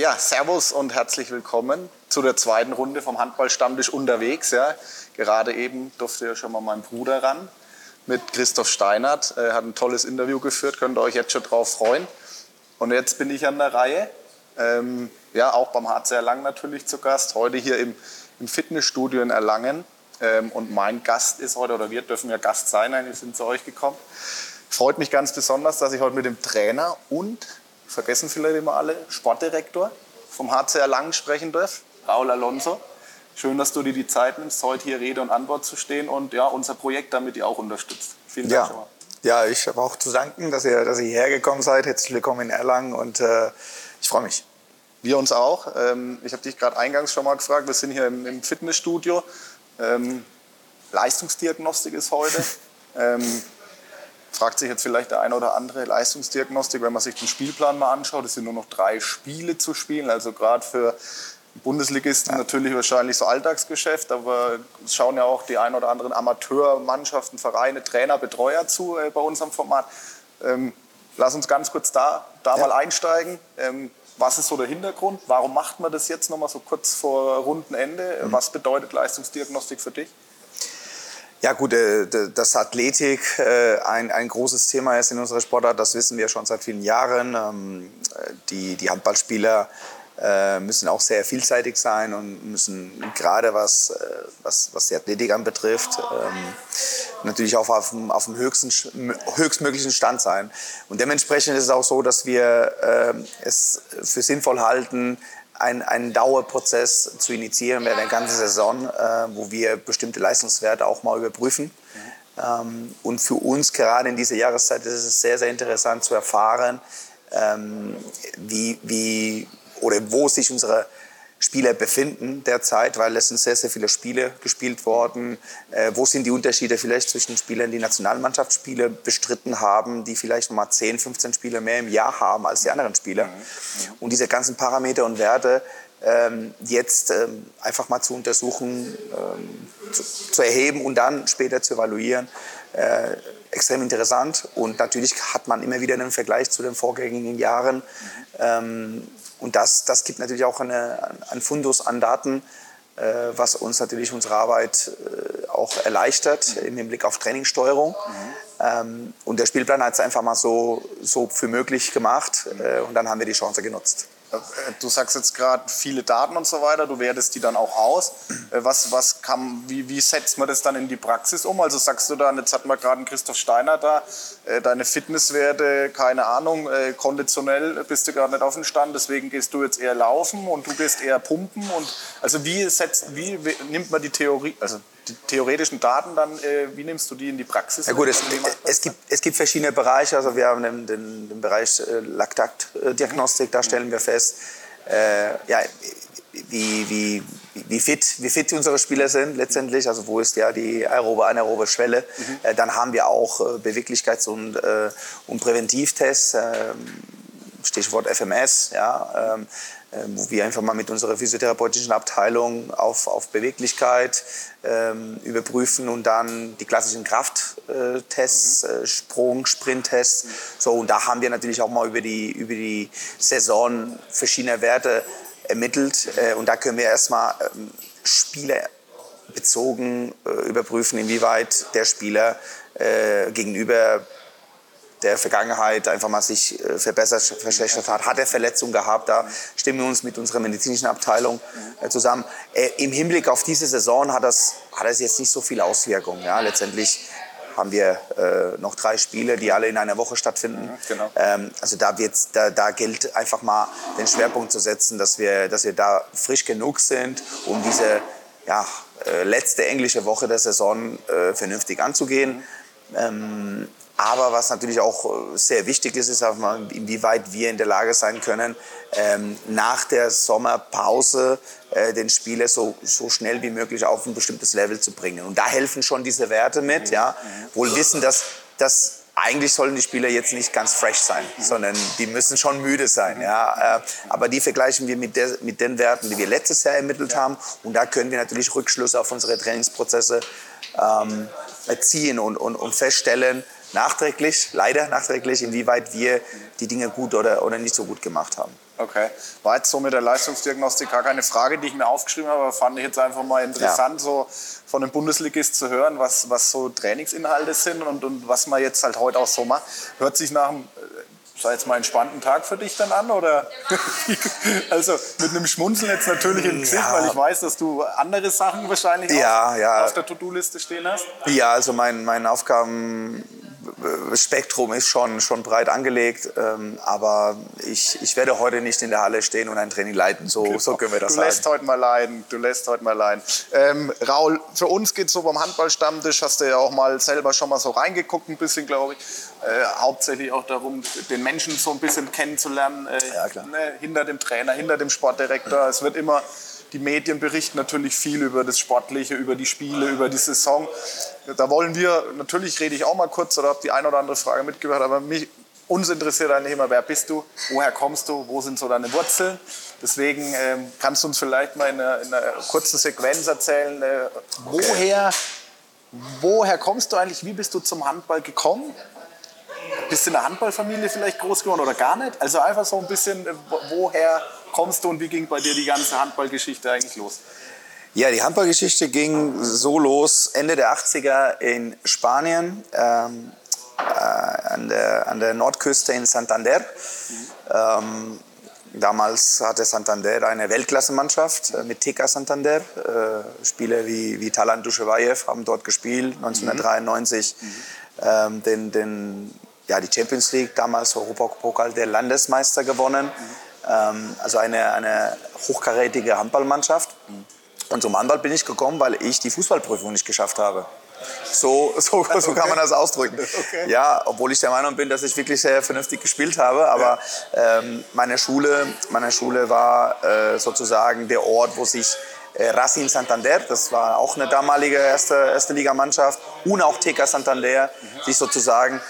Ja, Servus und herzlich willkommen zu der zweiten Runde vom Handballstammtisch unterwegs. Ja. Gerade eben durfte ja schon mal mein Bruder ran mit Christoph Steinert. Er hat ein tolles Interview geführt, könnt ihr euch jetzt schon drauf freuen. Und jetzt bin ich an der Reihe. Ähm, ja, auch beim HC Erlangen natürlich zu Gast. Heute hier im, im Fitnessstudio in Erlangen. Ähm, und mein Gast ist heute, oder wir dürfen ja Gast sein, wir sind zu euch gekommen. Freut mich ganz besonders, dass ich heute mit dem Trainer und vergessen vielleicht immer alle, Sportdirektor vom HCR Langen sprechen darf, Raul Alonso. Schön, dass du dir die Zeit nimmst, heute hier Rede und Antwort zu stehen und ja, unser Projekt damit ihr auch unterstützt. Vielen Dank ja. schon mal. Ja, ich habe auch zu danken, dass ihr, dass ihr hierher gekommen seid. Herzlich willkommen in Erlangen und äh, ich freue mich. Wir uns auch. Ähm, ich habe dich gerade eingangs schon mal gefragt. Wir sind hier im, im Fitnessstudio. Ähm, Leistungsdiagnostik ist heute. ähm, fragt sich jetzt vielleicht der eine oder andere Leistungsdiagnostik, wenn man sich den Spielplan mal anschaut. Es sind nur noch drei Spiele zu spielen, also gerade für Bundesligisten ja. natürlich wahrscheinlich so Alltagsgeschäft, aber es schauen ja auch die ein oder anderen Amateurmannschaften, Vereine, Trainer, Betreuer zu äh, bei unserem Format. Ähm, lass uns ganz kurz da, da ja. mal einsteigen. Ähm, was ist so der Hintergrund? Warum macht man das jetzt noch mal so kurz vor Rundenende? Mhm. Was bedeutet Leistungsdiagnostik für dich? Ja gut, äh, dass Athletik äh, ein, ein großes Thema ist in unserer Sportart, das wissen wir schon seit vielen Jahren. Ähm, die, die Handballspieler äh, müssen auch sehr vielseitig sein und müssen gerade was, was, was die Athletik anbetrifft, ähm, natürlich auch auf dem, auf dem höchsten, höchstmöglichen Stand sein. Und dementsprechend ist es auch so, dass wir es für sinnvoll halten, einen, einen Dauerprozess zu initiieren während der ganzen Saison, äh, wo wir bestimmte Leistungswerte auch mal überprüfen. Ähm, und für uns gerade in dieser Jahreszeit ist es sehr, sehr interessant zu erfahren, ähm, wie, wie oder wo sich unsere Spieler befinden derzeit, weil es sind sehr, sehr viele Spiele gespielt worden. Äh, wo sind die Unterschiede vielleicht zwischen Spielern, die Nationalmannschaftsspiele bestritten haben, die vielleicht noch mal 10, 15 Spiele mehr im Jahr haben als die anderen Spieler? Mhm. Und diese ganzen Parameter und Werte ähm, jetzt ähm, einfach mal zu untersuchen, ähm, zu, zu, erheben und dann später zu evaluieren, äh, extrem interessant. Und natürlich hat man immer wieder einen Vergleich zu den vorgängigen Jahren. Mhm. Ähm, und das, das gibt natürlich auch eine, ein Fundus an Daten, äh, was uns natürlich unsere Arbeit äh, auch erleichtert im Hinblick auf Trainingssteuerung. Mhm. Ähm, und der Spielplan hat es einfach mal so, so für möglich gemacht äh, und dann haben wir die Chance genutzt. Du sagst jetzt gerade viele Daten und so weiter, du wertest die dann auch aus. Äh, was, was kann, wie, wie setzt man das dann in die Praxis um? Also sagst du dann, jetzt hat man gerade einen Christoph Steiner da, äh, deine Fitnesswerte, keine Ahnung, äh, konditionell bist du gerade nicht auf dem Stand, deswegen gehst du jetzt eher laufen und du gehst eher pumpen. Und, also wie, setzt, wie nimmt man die Theorie, also die theoretischen Daten dann, äh, wie nimmst du die in die Praxis? Ja gut, es, es, gibt, es gibt verschiedene Bereiche. Also wir haben den, den, den Bereich äh, Laktatdiagnostik, da stellen wir fest, äh, ja, wie, wie, wie, fit, wie fit unsere Spieler sind letztendlich, also wo ist ja die aerobe, anaerobe Schwelle. Mhm. Äh, dann haben wir auch äh, Beweglichkeits- und, äh, und Präventivtests, ähm, Stichwort FMS, ja, ähm, wo wir einfach mal mit unserer physiotherapeutischen Abteilung auf, auf Beweglichkeit ähm, überprüfen und dann die klassischen Krafttests, mhm. äh, Sprung, Sprinttests. So, und da haben wir natürlich auch mal über die, über die Saison verschiedene Werte ermittelt. Äh, und da können wir erstmal ähm, spielerbezogen äh, überprüfen, inwieweit der Spieler äh, gegenüber der Vergangenheit einfach mal sich äh, verbessert, verschlechtert hat. Hat er Verletzungen gehabt? Da stimmen wir uns mit unserer medizinischen Abteilung äh, zusammen. Äh, Im Hinblick auf diese Saison hat das, hat das jetzt nicht so viele Auswirkungen. Ja? Letztendlich haben wir äh, noch drei Spiele, die alle in einer Woche stattfinden. Mhm, genau. ähm, also da, wird's, da, da gilt einfach mal den Schwerpunkt zu setzen, dass wir, dass wir da frisch genug sind, um diese ja, äh, letzte englische Woche der Saison äh, vernünftig anzugehen. Mhm. Ähm, aber was natürlich auch äh, sehr wichtig ist, ist, inwieweit wir in der Lage sein können, ähm, nach der Sommerpause äh, den Spieler so, so schnell wie möglich auf ein bestimmtes Level zu bringen. Und da helfen schon diese Werte mit, ja. Wohl wissen, dass, dass eigentlich sollen die Spieler jetzt nicht ganz fresh sein, sondern die müssen schon müde sein. Ja. Äh, aber die vergleichen wir mit, der, mit den Werten, die wir letztes Jahr ermittelt haben. Und da können wir natürlich Rückschlüsse auf unsere Trainingsprozesse ähm, ziehen und, und, und feststellen, nachträglich, leider nachträglich, inwieweit wir die Dinge gut oder, oder nicht so gut gemacht haben. Okay. War jetzt so mit der Leistungsdiagnostik gar keine Frage, die ich mir aufgeschrieben habe, aber fand ich jetzt einfach mal interessant, ja. so von einem Bundesligist zu hören, was, was so Trainingsinhalte sind und, und was man jetzt halt heute auch so macht. Hört sich nach einem sei jetzt mal einen entspannten Tag für dich dann an? Oder? also mit einem Schmunzeln jetzt natürlich im Gesicht, ja. weil ich weiß, dass du andere Sachen wahrscheinlich ja, ja. auf der To-Do-Liste stehen hast. Ja, also mein, mein Aufgaben Spektrum ist schon, schon breit angelegt, ähm, aber ich, ich werde heute nicht in der Halle stehen und ein Training leiten. So, genau. so können wir das du lässt heute mal leiden. Du lässt heute mal leiden. Ähm, Raul, für uns geht es so beim Handballstammtisch, hast du ja auch mal selber schon mal so reingeguckt, ein bisschen, glaube ich. Äh, hauptsächlich auch darum, den Menschen so ein bisschen kennenzulernen, äh, ja, ne, hinter dem Trainer, hinter dem Sportdirektor. Es wird immer die Medien berichten natürlich viel über das Sportliche, über die Spiele, über die Saison. Da wollen wir, natürlich rede ich auch mal kurz oder habe die eine oder andere Frage mitgebracht, aber mich, uns interessiert eigentlich immer, wer bist du, woher kommst du, wo sind so deine Wurzeln. Deswegen ähm, kannst du uns vielleicht mal in einer, in einer kurzen Sequenz erzählen, äh, woher, woher kommst du eigentlich, wie bist du zum Handball gekommen? Bist du in einer Handballfamilie vielleicht groß geworden oder gar nicht? Also einfach so ein bisschen, äh, woher kommst du und wie ging bei dir die ganze Handballgeschichte eigentlich los? Ja, die Handballgeschichte ging so los Ende der 80er in Spanien, ähm, äh, an, der, an der Nordküste in Santander. Mhm. Ähm, damals hatte Santander eine Weltklassemannschaft äh, mit TK Santander. Äh, Spieler wie, wie Talan Duschewajew haben dort gespielt, 1993 mhm. ähm, den, den, ja, die Champions League, damals Europapokal der Landesmeister gewonnen. Mhm ähm, also eine, eine hochkarätige Handballmannschaft. Und zum Handball bin ich gekommen, weil ich die Fußballprüfung nicht geschafft habe. So, so, so okay. kann man das ausdrücken. Okay. Ja, obwohl ich der Meinung bin, dass ich wirklich sehr vernünftig gespielt habe. Aber ja. ähm, meine, Schule, meine Schule war äh, sozusagen der Ort, wo sich äh, Racing Santander, das war auch eine damalige erste, erste Ligamannschaft, und auch TK Santander, mhm. sich sozusagen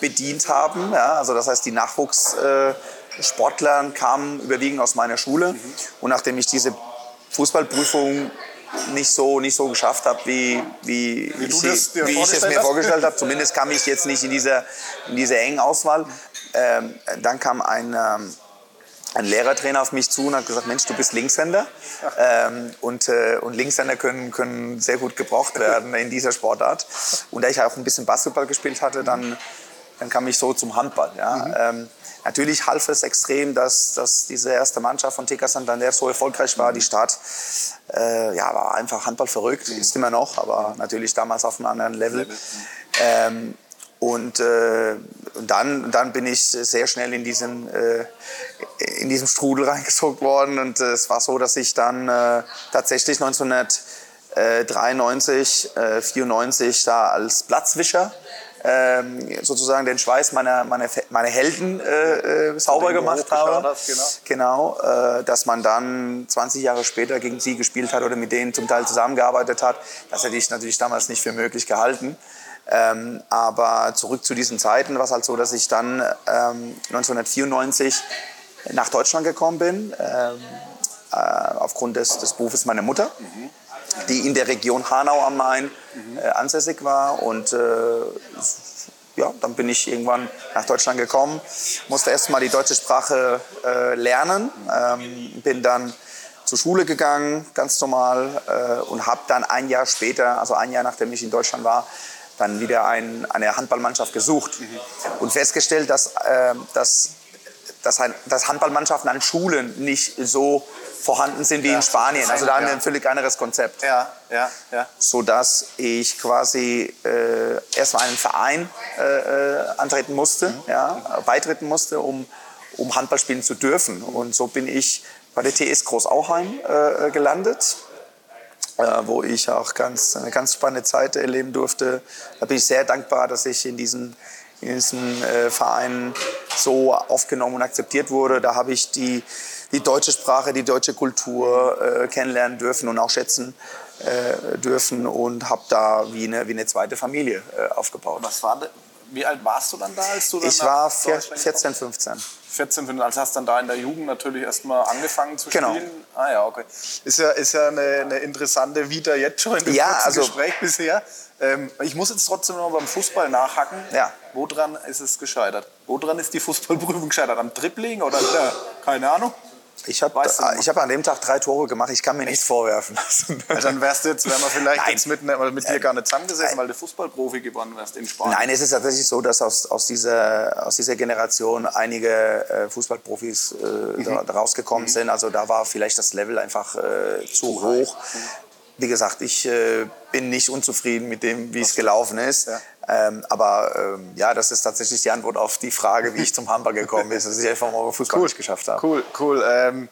bedient haben. Ja, also das heißt, die Nachwuchs... Äh, Sportlern kamen überwiegend aus meiner Schule. Mhm. Und nachdem ich diese Fußballprüfung nicht so, nicht so geschafft habe, wie, wie, wie, ich, sie, wie ich es mir vorgestellt habe. Zumindest kam ich jetzt nicht in dieser, in dieser engen Auswahl. Ähm, dann kam ein, ähm, ein Lehrertrainer auf mich zu und hat gesagt, Mensch, du bist Linkshänder. Ähm, und, äh, und Linkshänder können, können sehr gut gebraucht werden in dieser Sportart. Und da ich auch ein bisschen Basketball gespielt hatte, dann, dann kam ich so zum Handball. Ja. Mhm. Natürlich half es extrem, dass, dass diese erste Mannschaft von TK Santander so erfolgreich war. Die Stadt äh, ja, war einfach Handball verrückt, ist immer noch, aber natürlich damals auf einem anderen Level. Ähm, und, äh, und dann, dann bin ich sehr schnell in diesen, äh, in diesem Strudel reingezogen worden. Und äh, es war so, dass ich dann äh, tatsächlich 1993, 94 äh, da als Platzwischer ähm, sozusagen den Schweiß meiner, meiner, meiner Helden äh, äh, sauber gemacht habe. Hast, genau, genau äh, dass man dann 20 Jahre später gegen sie gespielt hat oder mit denen zum Teil zusammengearbeitet hat. Das hätte ich natürlich damals nicht für möglich gehalten. Ähm, aber zurück zu diesen Zeiten war es halt so, dass ich dann ähm, 1994 nach Deutschland gekommen bin, ähm, äh, aufgrund des, des Berufes meiner Mutter. Mhm die in der Region Hanau am Main äh, ansässig war. Und äh, ja, dann bin ich irgendwann nach Deutschland gekommen, musste erst mal die deutsche Sprache äh, lernen, ähm, bin dann zur Schule gegangen, ganz normal, äh, und habe dann ein Jahr später, also ein Jahr nachdem ich in Deutschland war, dann wieder ein, eine Handballmannschaft gesucht mhm. und festgestellt, dass, äh, dass, dass, dass Handballmannschaften an Schulen nicht so vorhanden sind wie ja, in Spanien. Also da haben wir ein völlig anderes Konzept. Ja, ja, ja. Sodass ich quasi äh, erstmal einen Verein äh, äh, antreten musste, mhm. ja, beitreten musste, um, um Handball spielen zu dürfen. Und so bin ich bei der TS Großauheim äh, gelandet. Äh, wo ich auch ganz, eine ganz spannende Zeit erleben durfte. Da bin ich sehr dankbar, dass ich in diesen, in diesen äh, Verein so aufgenommen und akzeptiert wurde. Da habe ich die, die deutsche Sprache, die deutsche Kultur äh, kennenlernen dürfen und auch schätzen äh, dürfen und habe da wie eine, wie eine zweite Familie äh, aufgebaut. Was war, wie alt warst du dann da, als du dann Ich war 14, 15. 14, 15, also hast dann da in der Jugend natürlich erstmal angefangen zu genau. spielen. Ah ja, okay. Ist ja, ist ja eine, eine interessante Vita jetzt schon in dem ja, also, Gespräch bisher. Ähm, ich muss jetzt trotzdem noch beim Fußball nachhacken. Ja. Woran ist es gescheitert? Woran ist die Fußballprüfung gescheitert? Am Dribbling oder ja, keine Ahnung? Ich habe hab an dem Tag drei Tore gemacht. Ich kann mir nichts vorwerfen lassen. Ja, dann wärst du jetzt, wären wir vielleicht Nein. jetzt mit, ne- mit dir gar nicht zusammengesessen, weil du Fußballprofi geworden wärst in Spanien. Nein, es ist tatsächlich so, dass aus, aus, dieser, aus dieser Generation einige äh, Fußballprofis äh, da rausgekommen sind. Also da war vielleicht das Level einfach äh, zu hoch. Wie gesagt, ich äh, bin nicht unzufrieden mit dem, wie es gelaufen ist. Ja. Ähm, aber ähm, ja, das ist tatsächlich die Antwort auf die Frage, wie ich zum Handball gekommen bin, dass ich einfach mal Fußball nicht geschafft habe. Cool, cool. Ähm,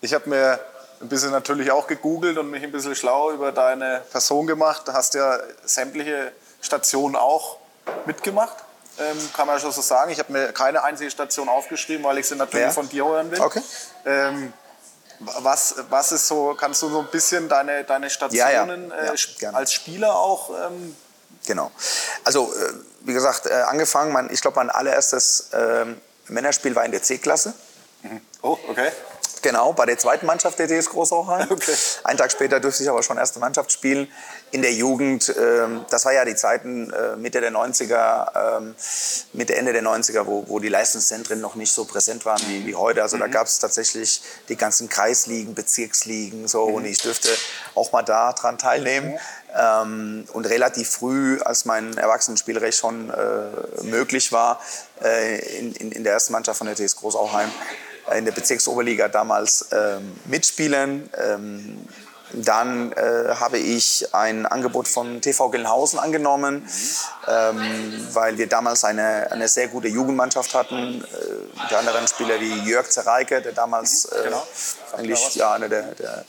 ich habe mir ein bisschen natürlich auch gegoogelt und mich ein bisschen schlau über deine Person gemacht. Du hast ja sämtliche Stationen auch mitgemacht, ähm, kann man schon so sagen. Ich habe mir keine einzige Station aufgeschrieben, weil ich sie natürlich Ja. von dir hören will. Okay. Ähm, was, was ist so, kannst du so ein bisschen deine, deine Ja, ja. Stationen Ja, äh, als Spieler auch ähm, Genau. Also, äh, wie gesagt, äh, angefangen, mein, ich glaube, mein allererstes ähm, Männerspiel war in der C-Klasse. Oh, okay. Genau, bei der zweiten Mannschaft der TS Großauchheim. Okay. Einen Tag später durfte ich aber schon erste Mannschaft spielen. In der Jugend, ähm, das war ja die Zeiten äh, Mitte der 90er, ähm, Mitte, Ende der 90er, wo, wo die Leistungszentren noch nicht so präsent waren wie, wie heute. Also da gab es tatsächlich die ganzen Kreisligen, Bezirksligen so und ich dürfte auch mal da dran teilnehmen. Ähm, und relativ früh, als mein Erwachsenenspielrecht schon äh, möglich war, äh, in, in, in der ersten Mannschaft von der TS Großauchheim, äh, in der Bezirksoberliga damals ähm, mitspielen. Ähm, dann äh, habe ich ein Angebot von TV Gelnhausen angenommen, ähm, weil wir damals eine, eine sehr gute Jugendmannschaft hatten. Äh, unter anderem Spieler wie Jörg Zereike, der damals äh, genau. Mir eigentlich ja, einer der, der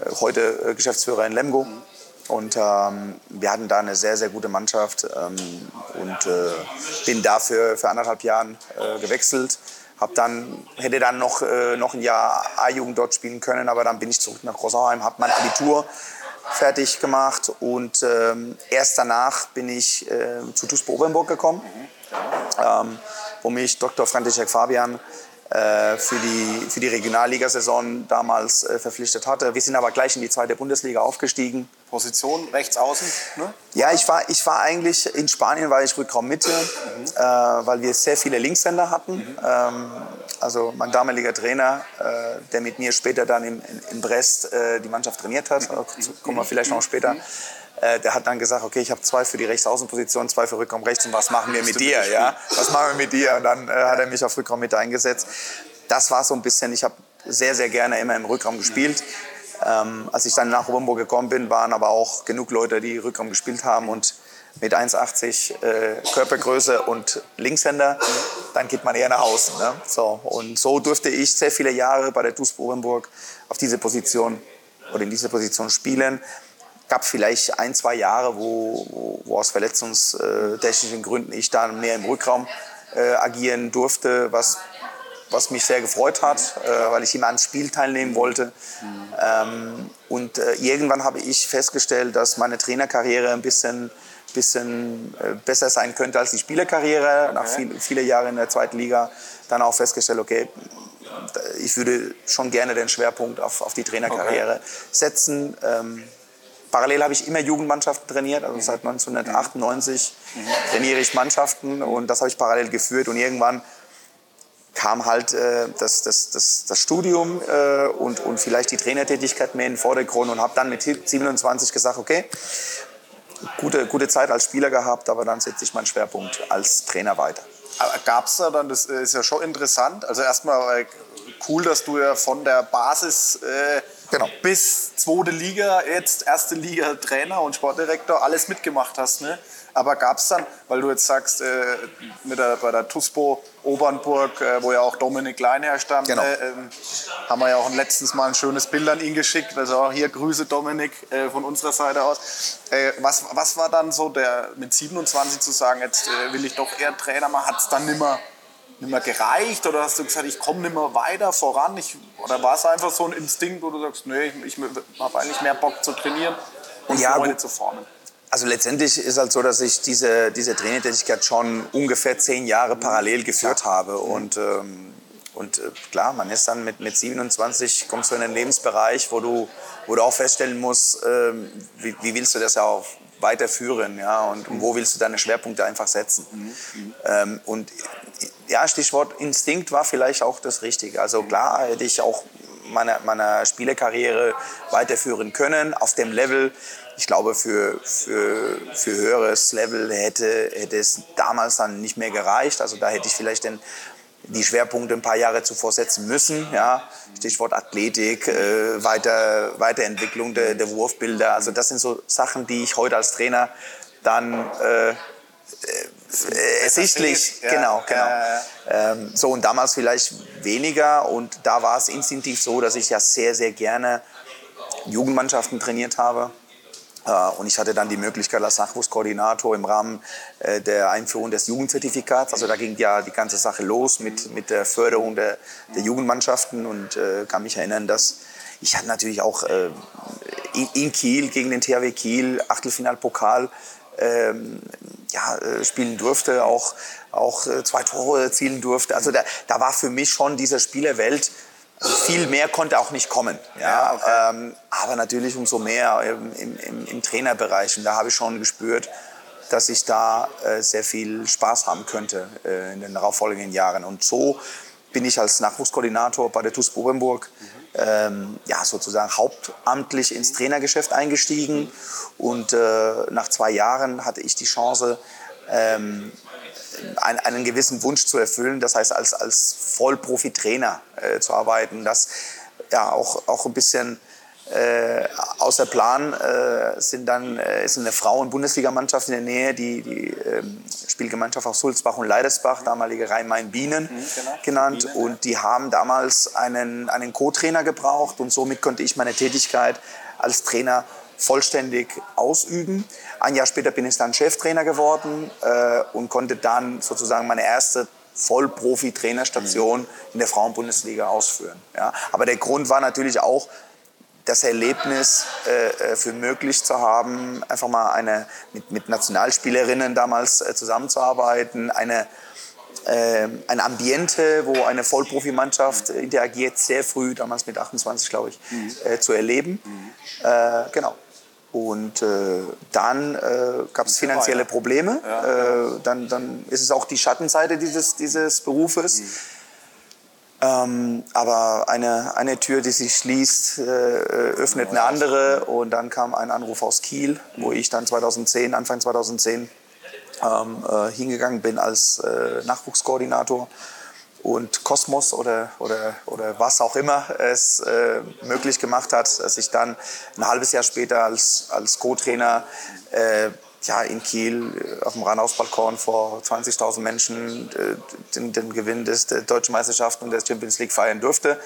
äh, heute äh, Geschäftsführer in Lemgo. Und ähm, wir hatten da eine sehr, sehr gute Mannschaft ähm, und äh, bin dafür für anderthalb Jahren äh, gewechselt. Hab dann, hätte dann noch, äh, noch ein Jahr A-Jugend dort spielen können, aber dann bin ich zurück nach Großauheim, habe mein Abitur fertig gemacht und ähm, erst danach bin ich äh, zu TuS Obernburg gekommen, ähm, wo mich Dr. František Fabian für die, für die Regionalligasaison damals äh, verpflichtet hatte. Wir sind aber gleich in die zweite Bundesliga aufgestiegen. Position rechts außen. Ne? Ja, ich war, ich war eigentlich in Spanien, war ich Rückraum Mitte, äh, weil wir sehr viele Linkshänder hatten. Ähm, also mein damaliger Trainer, äh, der mit mir später dann in, in, in Brest äh, die Mannschaft trainiert hat, dazu kommen wir vielleicht noch später, äh, der hat dann gesagt, okay, ich habe zwei für die Rechtsaußenposition, zwei für Rückraum rechts und was machen wir mit dir? Ja? Was machen wir mit dir? Und dann äh, hat er mich auf Rückraum Mitte eingesetzt. Das war so ein bisschen, ich habe sehr, sehr gerne immer im Rückraum gespielt. Ähm, als ich dann nach Homburg gekommen bin, waren aber auch genug Leute, die Rückraum gespielt haben und mit 1,80 äh, Körpergröße und Linkshänder, dann geht man eher nach außen. Ne? So, und so durfte ich sehr viele Jahre bei der TuS Bovenburg auf diese Position oder in dieser Position spielen. Gab vielleicht ein, zwei Jahre, wo, wo, aus verletzungstechnischen Gründen ich dann mehr im Rückraum äh, agieren durfte, was was mich sehr gefreut hat, äh, weil ich immer ans Spiel teilnehmen wollte. Ähm, und äh, irgendwann habe ich festgestellt, dass meine Trainerkarriere ein bisschen, bisschen äh, besser sein könnte als die Spielerkarriere. Nach viel, viele Jahre in der zweiten Liga dann auch festgestellt, okay, ich würde schon gerne den Schwerpunkt auf, auf die Trainerkarriere setzen. Ähm, parallel habe ich immer Jugendmannschaften trainiert, also seit 1998 trainiere ich Mannschaften und das habe ich parallel geführt und irgendwann kam halt äh, das, das, das, das Studium äh, und, und vielleicht die Trainertätigkeit mehr in den Vordergrund und habe dann mit 27 gesagt, okay, gute, gute Zeit als Spieler gehabt, aber dann setze ich meinen Schwerpunkt als Trainer weiter. Gab es da dann, das ist ja schon interessant, also erstmal äh, cool, dass du ja von der Basis äh, Genau. bis zweite Liga, jetzt erste Liga Trainer und Sportdirektor, alles mitgemacht hast. Ne? Aber gab es dann, weil du jetzt sagst, äh, mit der, bei der TUSPO Obernburg, äh, wo ja auch Dominik Leinherr stand, Genau. äh, ähm, haben wir ja auch letztens mal ein schönes Bild an ihn geschickt. Also auch hier Grüße Dominik äh, von unserer Seite aus. Äh, was, was war dann so der mit 27 zu sagen, jetzt äh, will ich doch eher Trainer machen? Hat es dann nimmer, nimmer gereicht oder hast du gesagt, ich komme nimmer weiter voran? Ich, oder war es einfach so ein Instinkt, wo du sagst, nee, ich, ich habe eigentlich mehr Bock zu trainieren und Ja, gut. zu formen? Also letztendlich ist halt so, dass ich diese, diese Trainertätigkeit schon ungefähr zehn Jahre parallel geführt habe. Und, ähm, und äh, klar, man ist dann mit, mit 27, kommst du in einen Lebensbereich, wo du, wo du auch feststellen musst, ähm, wie, wie willst du das ja auch weiterführen? Ja? Und mhm. wo willst du deine Schwerpunkte einfach setzen? Mhm. Ähm, und ja, Stichwort Instinkt war vielleicht auch das Richtige. Also klar hätte ich auch meine, meine Spielerkarriere weiterführen können auf dem Level. Ich glaube, für, für, für höheres Level hätte, hätte es damals dann nicht mehr gereicht. Also da hätte ich vielleicht den, die Schwerpunkte ein paar Jahre zuvor setzen müssen. Ja. Stichwort Athletik, äh, Weiter, Weiterentwicklung der, der Wurfbilder. Also das sind so Sachen, die ich heute als Trainer dann äh, äh, sichtlich, ja. genau, genau. Ähm, so und damals vielleicht weniger und da war es instinktiv so, dass ich ja sehr, sehr gerne Jugendmannschaften trainiert habe. Äh, und ich hatte dann die Möglichkeit als Nachwuchskoordinator im Rahmen äh, der Einführung des Jugendzertifikats. Also da ging ja die ganze Sache los mit, mit der Förderung der, der Jugendmannschaften und äh, kann mich erinnern, dass ich hatte natürlich auch äh, in, Kiel gegen den THW Kiel Achtelfinalpokal ähm, ja, äh, spielen durfte, auch, auch äh, zwei Tore erzielen durfte. Also da, da war für mich schon diese Spielerwelt, viel mehr konnte auch nicht kommen. Ja, ja okay. ähm, aber natürlich umso mehr im, im, im Trainerbereich. Und da habe ich schon gespürt, dass ich da äh, sehr viel Spaß haben könnte äh, in den darauffolgenden Jahren. Und so bin ich als Nachwuchskoordinator bei der TuS Bobenburg mhm. ähm, ja, sozusagen hauptamtlich ins Trainergeschäft eingestiegen. Und äh, nach zwei Jahren hatte ich die Chance, ähm, einen, einen, gewissen Wunsch zu erfüllen, das heißt als, als Vollprofi-Trainer äh, zu arbeiten. Das ja auch, auch ein bisschen äh, außer Plan äh, sind dann, äh, ist eine Frauen-Bundesligamannschaft in der Nähe, die, die ähm, Spielgemeinschaft aus Sulzbach und Leidersbach, damalige Rhein-Main-Bienen mhm, genau. genannt. Bienen, und die haben damals einen, einen Co-Trainer gebraucht und somit konnte ich meine Tätigkeit als Trainer vollständig ausüben. Ein Jahr später bin ich dann Cheftrainer geworden äh, und konnte dann sozusagen meine erste Vollprofi-Trainerstation mhm. in der Frauenbundesliga ausführen. Ja. Aber der Grund war natürlich auch, das Erlebnis äh, äh, für möglich zu haben, einfach mal eine, mit, mit Nationalspielerinnen damals äh, zusammenzuarbeiten, eine, äh, ein Ambiente, wo eine Vollprofimannschaft interagiert, sehr früh, damals mit 28, glaube ich, mhm. äh, zu erleben. Mhm. Äh, genau. Und äh, dann äh, gab es finanzielle Probleme. Ja. Äh, dann, dann ist es auch die Schattenseite dieses, dieses Berufes. Mhm. Ähm, aber eine, eine Tür, die sich schließt, äh, öffnet eine andere. Und dann kam ein Anruf aus Kiel, wo ich dann 2010, Anfang 2010 ähm, äh, hingegangen bin als äh, Nachwuchskoordinator. Und Kosmos oder, oder, oder was auch immer es äh, möglich gemacht hat, dass ich dann ein halbes Jahr später als, als Co-Trainer äh, ja, in Kiel auf dem Ranausbalkon vor 20.000 Menschen äh, den, den, Gewinn des, der Deutschen Meisterschaft und der Champions League feiern durfte.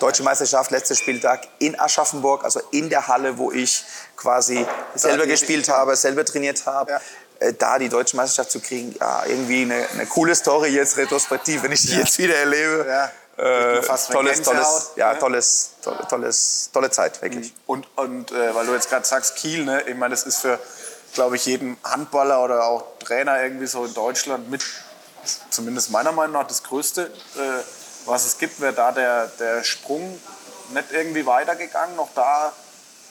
Deutsche Meisterschaft, letzter Spieltag in Aschaffenburg, also in der Halle, wo ich quasi selber gespielt habe, selber trainiert habe. Ja. Äh, da die deutsche Meisterschaft zu kriegen, ja, irgendwie eine, eine coole Story jetzt retrospektiv, wenn ich die ja. jetzt wieder erlebe. Ja. Äh, tolles, tolles, ja, tolles, tolles, tolle Zeit, wirklich. Und, und äh, weil du jetzt gerade sagst, Kiel, ne? ich meine, das ist für glaube ich, jeden Handballer oder auch Trainer irgendwie so in Deutschland mit, zumindest meiner Meinung nach, das Größte, äh, was es gibt. Wäre da der, der Sprung nicht irgendwie weitergegangen, noch da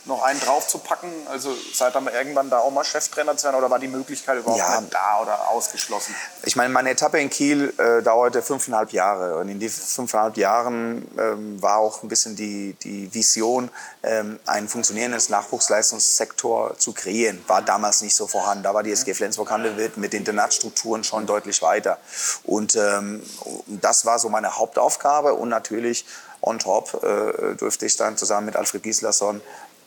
noch einen draufzupacken? Also seid ihr irgendwann da auch mal Cheftrainer zu werden oder war die Möglichkeit überhaupt ja. da oder ausgeschlossen? Ich meine, meine Etappe in Kiel äh, dauerte fünfeinhalb Jahre und in diesen fünfeinhalb Jahren ähm, war auch ein bisschen die, die Vision, ähm, ein funktionierendes Nachwuchsleistungssektor zu kreieren. War damals nicht so vorhanden. Da war die SG Flensburg-Handewitt mit Internatsstrukturen schon deutlich weiter. Und ähm, das war so meine Hauptaufgabe und natürlich on top äh, durfte ich dann zusammen mit Alfred Gislason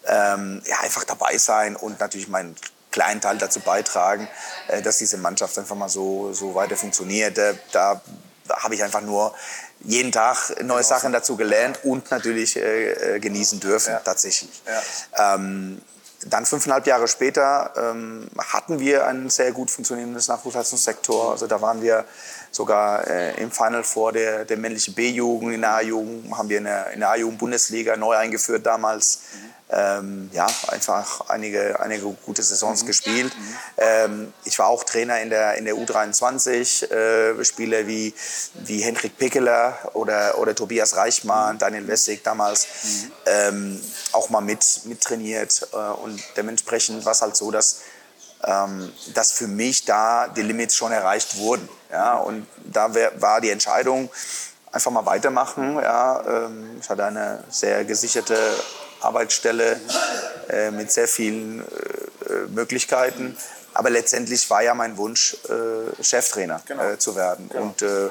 ähm, ja, einfach dabei sein und natürlich meinen kleinen Teil dazu beitragen, äh, dass diese Mannschaft einfach mal so, so weiter funktioniert. Äh, da habe ich einfach nur jeden Tag neue genau. Sachen dazu gelernt und natürlich äh, äh, genießen dürfen, ja. tatsächlich. Ja. Ähm, dann fünfeinhalb Jahre später ähm, hatten wir ein sehr gut funktionierendes Nachwuchsleistungssektor. Also da waren wir sogar äh, im Final vor der, der männlichen B-Jugend, in der A-Jugend haben wir in der, in der A-Jugend Bundesliga neu eingeführt damals. Mhm ähm, ja, einfach einige, einige gute Saisons mhm. gespielt. Mhm. Ähm, ich war auch Trainer in der, in der U23, äh, Spieler wie, wie Hendrik Pickeler oder, oder Tobias Reichmann, mhm. Daniel Wessig damals, ähm, auch mal mit, mit trainiert. Äh, und dementsprechend war es halt so, dass ähm, dass für mich da die Limits schon erreicht wurden. Ja? Und da wär, war die Entscheidung, einfach mal weitermachen. Ja? Ähm, ich hatte eine sehr gesicherte Arbeitsstelle äh, mit sehr vielen äh, Möglichkeiten. Aber letztendlich war ja mein Wunsch, äh, Cheftrainer genau. äh, zu werden. Genau. Und, äh,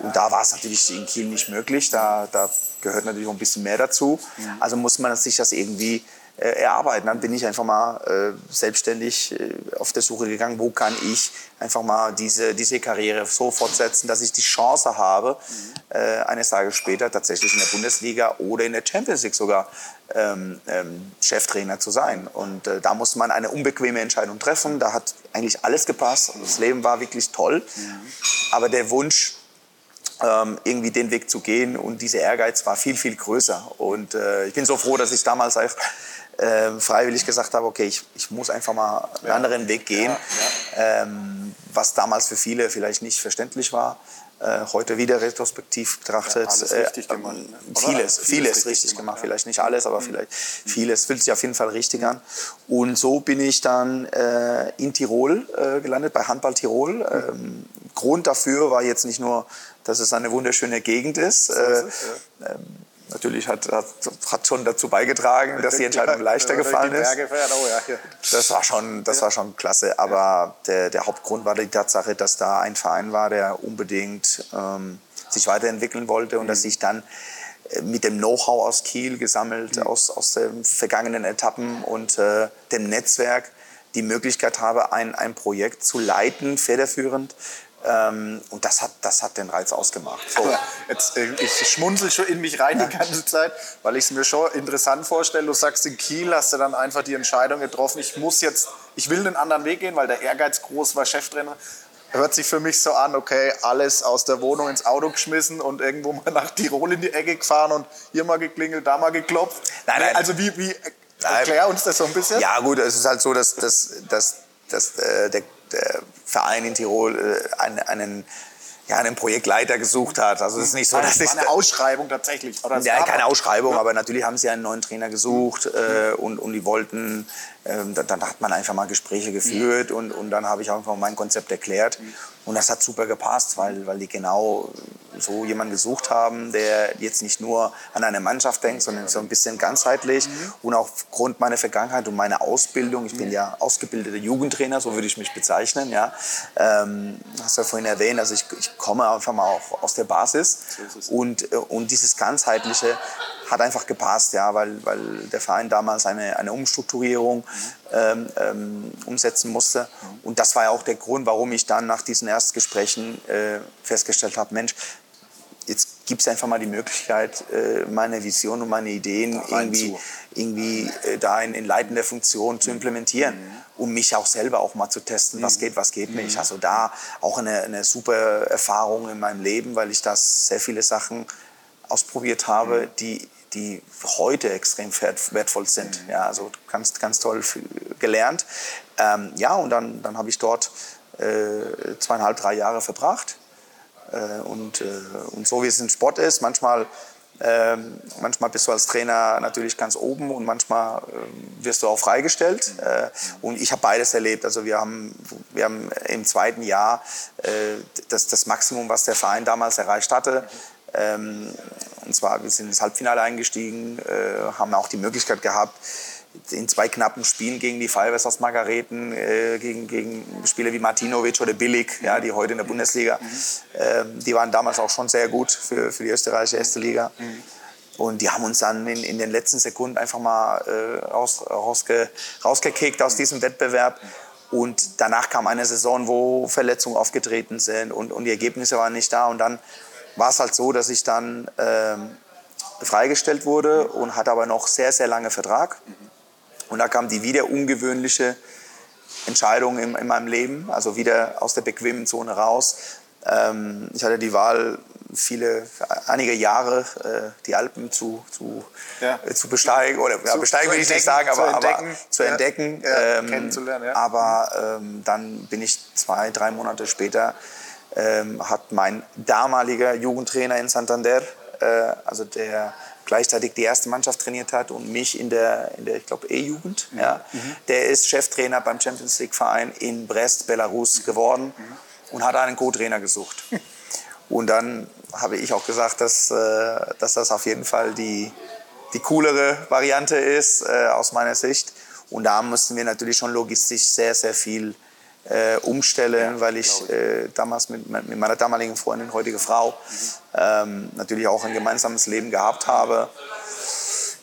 und da war es natürlich in Kiel nicht möglich. Da, da gehört natürlich auch ein bisschen mehr dazu. Mhm. Also muss man sich das irgendwie äh, erarbeiten. Dann bin ich einfach mal äh, selbstständig äh, auf der Suche gegangen, wo kann ich einfach mal diese, diese Karriere so fortsetzen, dass ich die Chance habe, mhm. äh, eines Tages später tatsächlich in der Bundesliga oder in der Champions League sogar ähm, ähm, Cheftrainer zu sein. Und äh, da musste man eine unbequeme Entscheidung treffen. Da hat eigentlich alles gepasst. Das Leben war wirklich toll. Aber der Wunsch, ähm, irgendwie den Weg zu gehen und dieser Ehrgeiz war viel, viel größer. Und äh, ich bin so froh, dass ich damals einfach äh, freiwillig gesagt habe, okay, ich, ich muss einfach mal einen ja. anderen Weg gehen, ja. Ähm, was damals für viele vielleicht nicht verständlich war. Äh, heute wieder retrospektiv betrachtet. äh, gemacht. Vieles, vieles, vieles, richtig, richtig gemacht. Vielleicht nicht alles, aber mhm. vielleicht vieles. Fühlt sich auf jeden Fall richtig mhm. an. Und so bin ich dann äh, in Tirol äh, gelandet, bei Handball Tirol. Mhm. Ähm, Grund dafür war jetzt nicht nur, dass es eine wunderschöne Gegend ist. So ist es, ja. ähm, natürlich hat, hat, hat schon dazu beigetragen, dass die Entscheidung leichter gefallen ist. Das war schon, das war schon klasse. Aber der, der Hauptgrund war die Tatsache, dass da ein Verein war, der unbedingt ähm, sich weiterentwickeln wollte und mhm. dass ich dann äh, mit dem Know-how aus Kiel gesammelt, mhm. aus, aus den vergangenen Etappen und äh, dem Netzwerk die Möglichkeit habe, ein, ein Projekt zu leiten, federführend, ähm, und das hat, das hat den Reiz ausgemacht. So. Jetzt, äh, ich schmunzel schon in mich rein die ganze Zeit, weil ich es mir schon interessant vorstelle. Du sagst, in Kiel hast du dann einfach die Entscheidung getroffen, ich muss jetzt, ich will einen anderen Weg gehen, weil der Ehrgeiz groß war, Cheftrainer. Hört sich für mich so an, okay, alles aus der Wohnung ins Auto geschmissen und irgendwo mal nach Tirol in die Ecke gefahren und hier mal geklingelt, da mal geklopft. Nein, nein. Also wie, wie erklär uns das so ein bisschen. Ja gut, es ist halt so, dass, dass, dass, dass äh, der der Verein in Tirol äh, einen, einen ja, einen Projektleiter gesucht hat. Also es ist nicht so, dass das war eine Ausschreibung tatsächlich. Oder ja, keine Ausschreibung, ja. aber natürlich haben sie einen neuen Trainer gesucht äh, und, und die wollten, äh, dann, dann, hat man einfach mal Gespräche geführt und, und dann habe ich einfach mein Konzept erklärt. Mhm. Und das hat super gepasst, weil, weil die genau so jemanden gesucht haben, der jetzt nicht nur an eine Mannschaft denkt, sondern so ein bisschen ganzheitlich. Mhm. Und auch aufgrund meiner Vergangenheit und meiner Ausbildung, ich bin ja ausgebildeter Jugendtrainer, so würde ich mich bezeichnen. Ja. Ähm, hast du ja vorhin erwähnt, also ich, ich komme einfach mal auch aus der Basis. Und, äh, und dieses ganzheitliche hat einfach gepasst, ja, weil, weil der Verein damals eine, eine Umstrukturierung ähm, ähm, umsetzen musste. Und das war ja auch der Grund, warum ich dann nach diesen Erstgesprächen äh, festgestellt habe, Mensch, jetzt gibt es einfach mal die Möglichkeit, äh, meine Vision und meine Ideen irgendwie, irgendwie äh, da in, in leitender Funktion zu implementieren, mhm. um mich auch selber auch mal zu testen, was mhm. geht, was geht nicht. Mhm. Also da auch eine, eine super Erfahrung in meinem Leben, weil ich da sehr viele Sachen ausprobiert habe, die die heute extrem wertvoll sind. Mhm. Ja, also ganz, ganz toll gelernt. Ähm, ja, und dann, dann habe ich dort äh, zweieinhalb, drei Jahre verbracht. Äh, und, äh, und so wie es im Sport ist, manchmal, ähm, manchmal bist du als Trainer natürlich ganz oben und manchmal äh, wirst du auch freigestellt. Äh, und ich habe beides erlebt. Also wir haben, wir haben im zweiten Jahr äh, das, das Maximum, was der Verein damals erreicht hatte, ähm, und zwar, wir sind ins Halbfinale eingestiegen, äh, haben auch die Möglichkeit gehabt, in zwei knappen Spielen gegen die Fallwässer aus Margareten, äh, gegen, gegen Spieler wie Martinovic oder Billig, ja, die heute in der Bundesliga, mhm. die waren damals auch schon sehr gut für, für die österreichische erste Liga. Mhm. Und die haben uns dann in, in den letzten Sekunden einfach mal äh, raus, rausge, rausgekickt aus diesem Wettbewerb. Und danach kam eine Saison, wo Verletzungen aufgetreten sind und, und die Ergebnisse waren nicht da. Und dann war es halt so, dass ich dann ähm, freigestellt wurde und hatte aber noch sehr, sehr lange Vertrag. Und da kam die wieder ungewöhnliche Entscheidung in, in meinem Leben, also wieder aus der bequemen Zone raus. Ähm, ich hatte die Wahl, viele, einige Jahre äh, die Alpen zu, zu, ja. äh, zu besteigen. Oder ja, besteigen will ich nicht sagen, aber zu entdecken. Aber zu entdecken ja, ähm, kennenzulernen. Aber ähm, dann bin ich zwei, drei Monate später ähm, hat mein damaliger Jugendtrainer in Santander, äh, also der gleichzeitig die erste Mannschaft trainiert hat und mich in der, in der ich glaube, E-Jugend. Mhm. Ja. Mhm. Der ist Cheftrainer beim Champions League-Verein in Brest, Belarus mhm. geworden und hat einen Co-Trainer gesucht. Und dann habe ich auch gesagt, dass, äh, dass das auf jeden Fall die, die coolere Variante ist äh, aus meiner Sicht. Und da mussten wir natürlich schon logistisch sehr, sehr viel äh, umstellen, ja, weil ich äh, damals mit, mit, meiner damaligen Freundin, heutige Frau, mhm. ähm, natürlich auch ein gemeinsames Leben gehabt habe.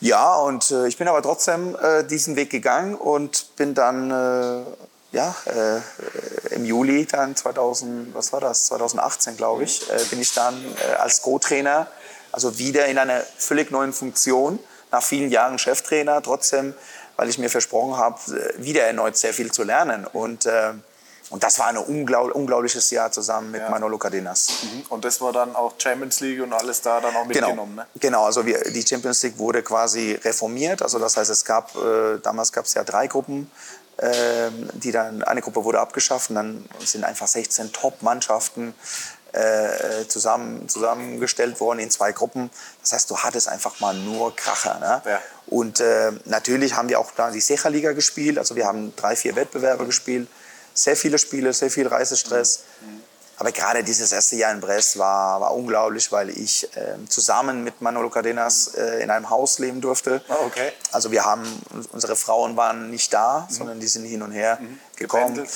Ja, und äh, ich bin aber trotzdem äh, diesen Weg gegangen und bin dann äh, ja, äh, im Juli dann 2000, was war das, 2018 glaube ich, bin ich dann als Co-Trainer, also wieder in einer völlig neuen Funktion, nach vielen Jahren Cheftrainer, trotzdem, weil ich mir versprochen habe, wieder erneut sehr viel zu lernen und und das war ein unglaub, unglaubliches Jahr zusammen mit ja. Manolo Cardenas. Mhm. Und das war dann auch Champions League und alles da dann auch mitgenommen, genau. ne? Genau, also wir, die Champions League wurde quasi reformiert. Also das heißt, es gab, äh, damals gab es ja drei Gruppen. Äh, die dann, eine Gruppe wurde abgeschafft und dann sind einfach 16 Top-Mannschaften äh, zusammen, zusammengestellt worden in zwei Gruppen. Das heißt, du hattest einfach mal nur Kracher. Ne? Ja. Und äh, natürlich haben wir auch da die Secha-Liga gespielt. Also wir haben drei, vier Wettbewerbe gespielt sehr viele Spiele, sehr viel Reisestress. Aber gerade dieses erste Jahr in Brest war, war unglaublich, weil ich äh, zusammen mit Manolo Cardenas äh, in einem Haus leben durfte. Oh, okay. Also wir haben, unsere Frauen waren nicht da, mhm. sondern die sind hin und her mhm. gekommen. Mhm.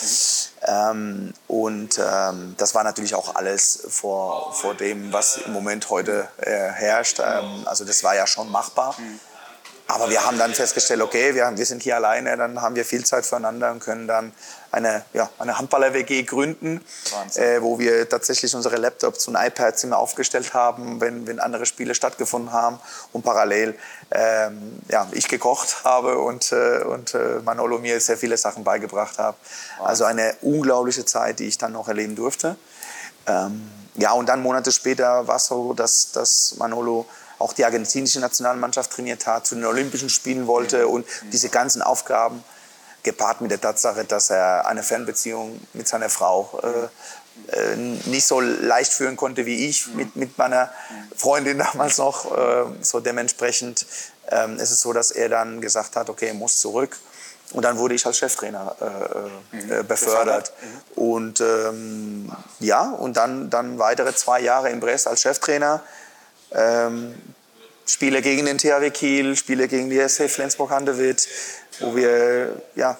Ähm, und ähm, das war natürlich auch alles vor, vor dem, was im Moment heute äh, herrscht. Ähm, also das war ja schon machbar. Aber wir haben dann festgestellt, okay, wir, wir sind hier alleine, dann haben wir viel Zeit füreinander und können dann eine, ja, eine Handballer-WG gründen, äh, wo wir tatsächlich unsere Laptops und iPads immer aufgestellt haben, wenn, wenn andere Spiele stattgefunden haben und parallel ähm, ja, ich gekocht habe und, äh, und äh, Manolo mir sehr viele Sachen beigebracht hat. Also eine unglaubliche Zeit, die ich dann noch erleben durfte. Ähm, ja, und dann Monate später war es so, dass, dass Manolo auch die argentinische Nationalmannschaft trainiert hat, zu den Olympischen Spielen wollte und diese ganzen Aufgaben gepaart mit der Tatsache, dass er eine Fernbeziehung mit seiner Frau äh, äh, nicht so leicht führen konnte wie ich mit, mit meiner Freundin damals noch. Äh, so dementsprechend ähm, ist es so, dass er dann gesagt hat, okay, er muss zurück. Und dann wurde ich als Cheftrainer äh, äh, mhm. befördert. Mhm. Und ähm, ja, und dann, dann weitere zwei Jahre in Brest als Cheftrainer. Ähm, Spiele gegen den THW Kiel, Spiele gegen die SC Flensburg-Handewitt, wo wir ja,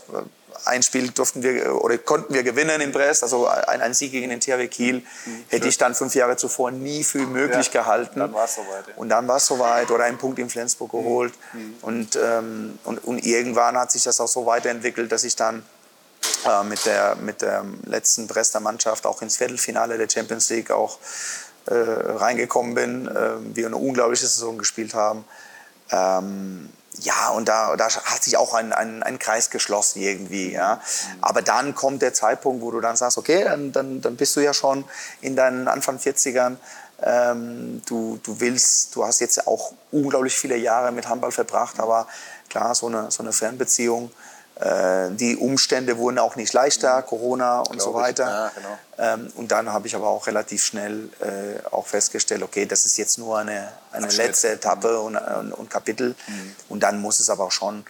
ein Spiel durften wir oder konnten wir gewinnen in Brest, also ein, ein Sieg gegen den THW Kiel, mhm, hätte ich dann fünf Jahre zuvor nie für möglich ja, gehalten. Dann war es soweit. Ja. Und dann war es soweit oder einen Punkt in Flensburg mhm. geholt. Mhm. Und, ähm, und, und irgendwann hat sich das auch so weiterentwickelt, dass ich dann äh, mit, der, mit der letzten Brester Mannschaft auch ins Viertelfinale der Champions League auch äh, reingekommen bin, äh, wir eine unglaubliche Saison gespielt haben. Ähm, ja, und da, da hat sich auch ein, ein, ein Kreis geschlossen irgendwie. Ja. Aber dann kommt der Zeitpunkt, wo du dann sagst, okay, dann, dann, dann bist du ja schon in deinen Anfang 40ern. Ähm, du, du willst, du hast jetzt auch unglaublich viele Jahre mit Handball verbracht, aber klar, so eine, so eine Fernbeziehung die Umstände wurden auch nicht leichter, Corona und Glaube so weiter. Ja, genau. Ähm, und dann habe ich aber auch relativ schnell äh, auch festgestellt, okay, das ist jetzt nur eine, eine letzte Etappe mhm. und, und, und, Kapitel. Mhm. Und dann muss es aber auch schon,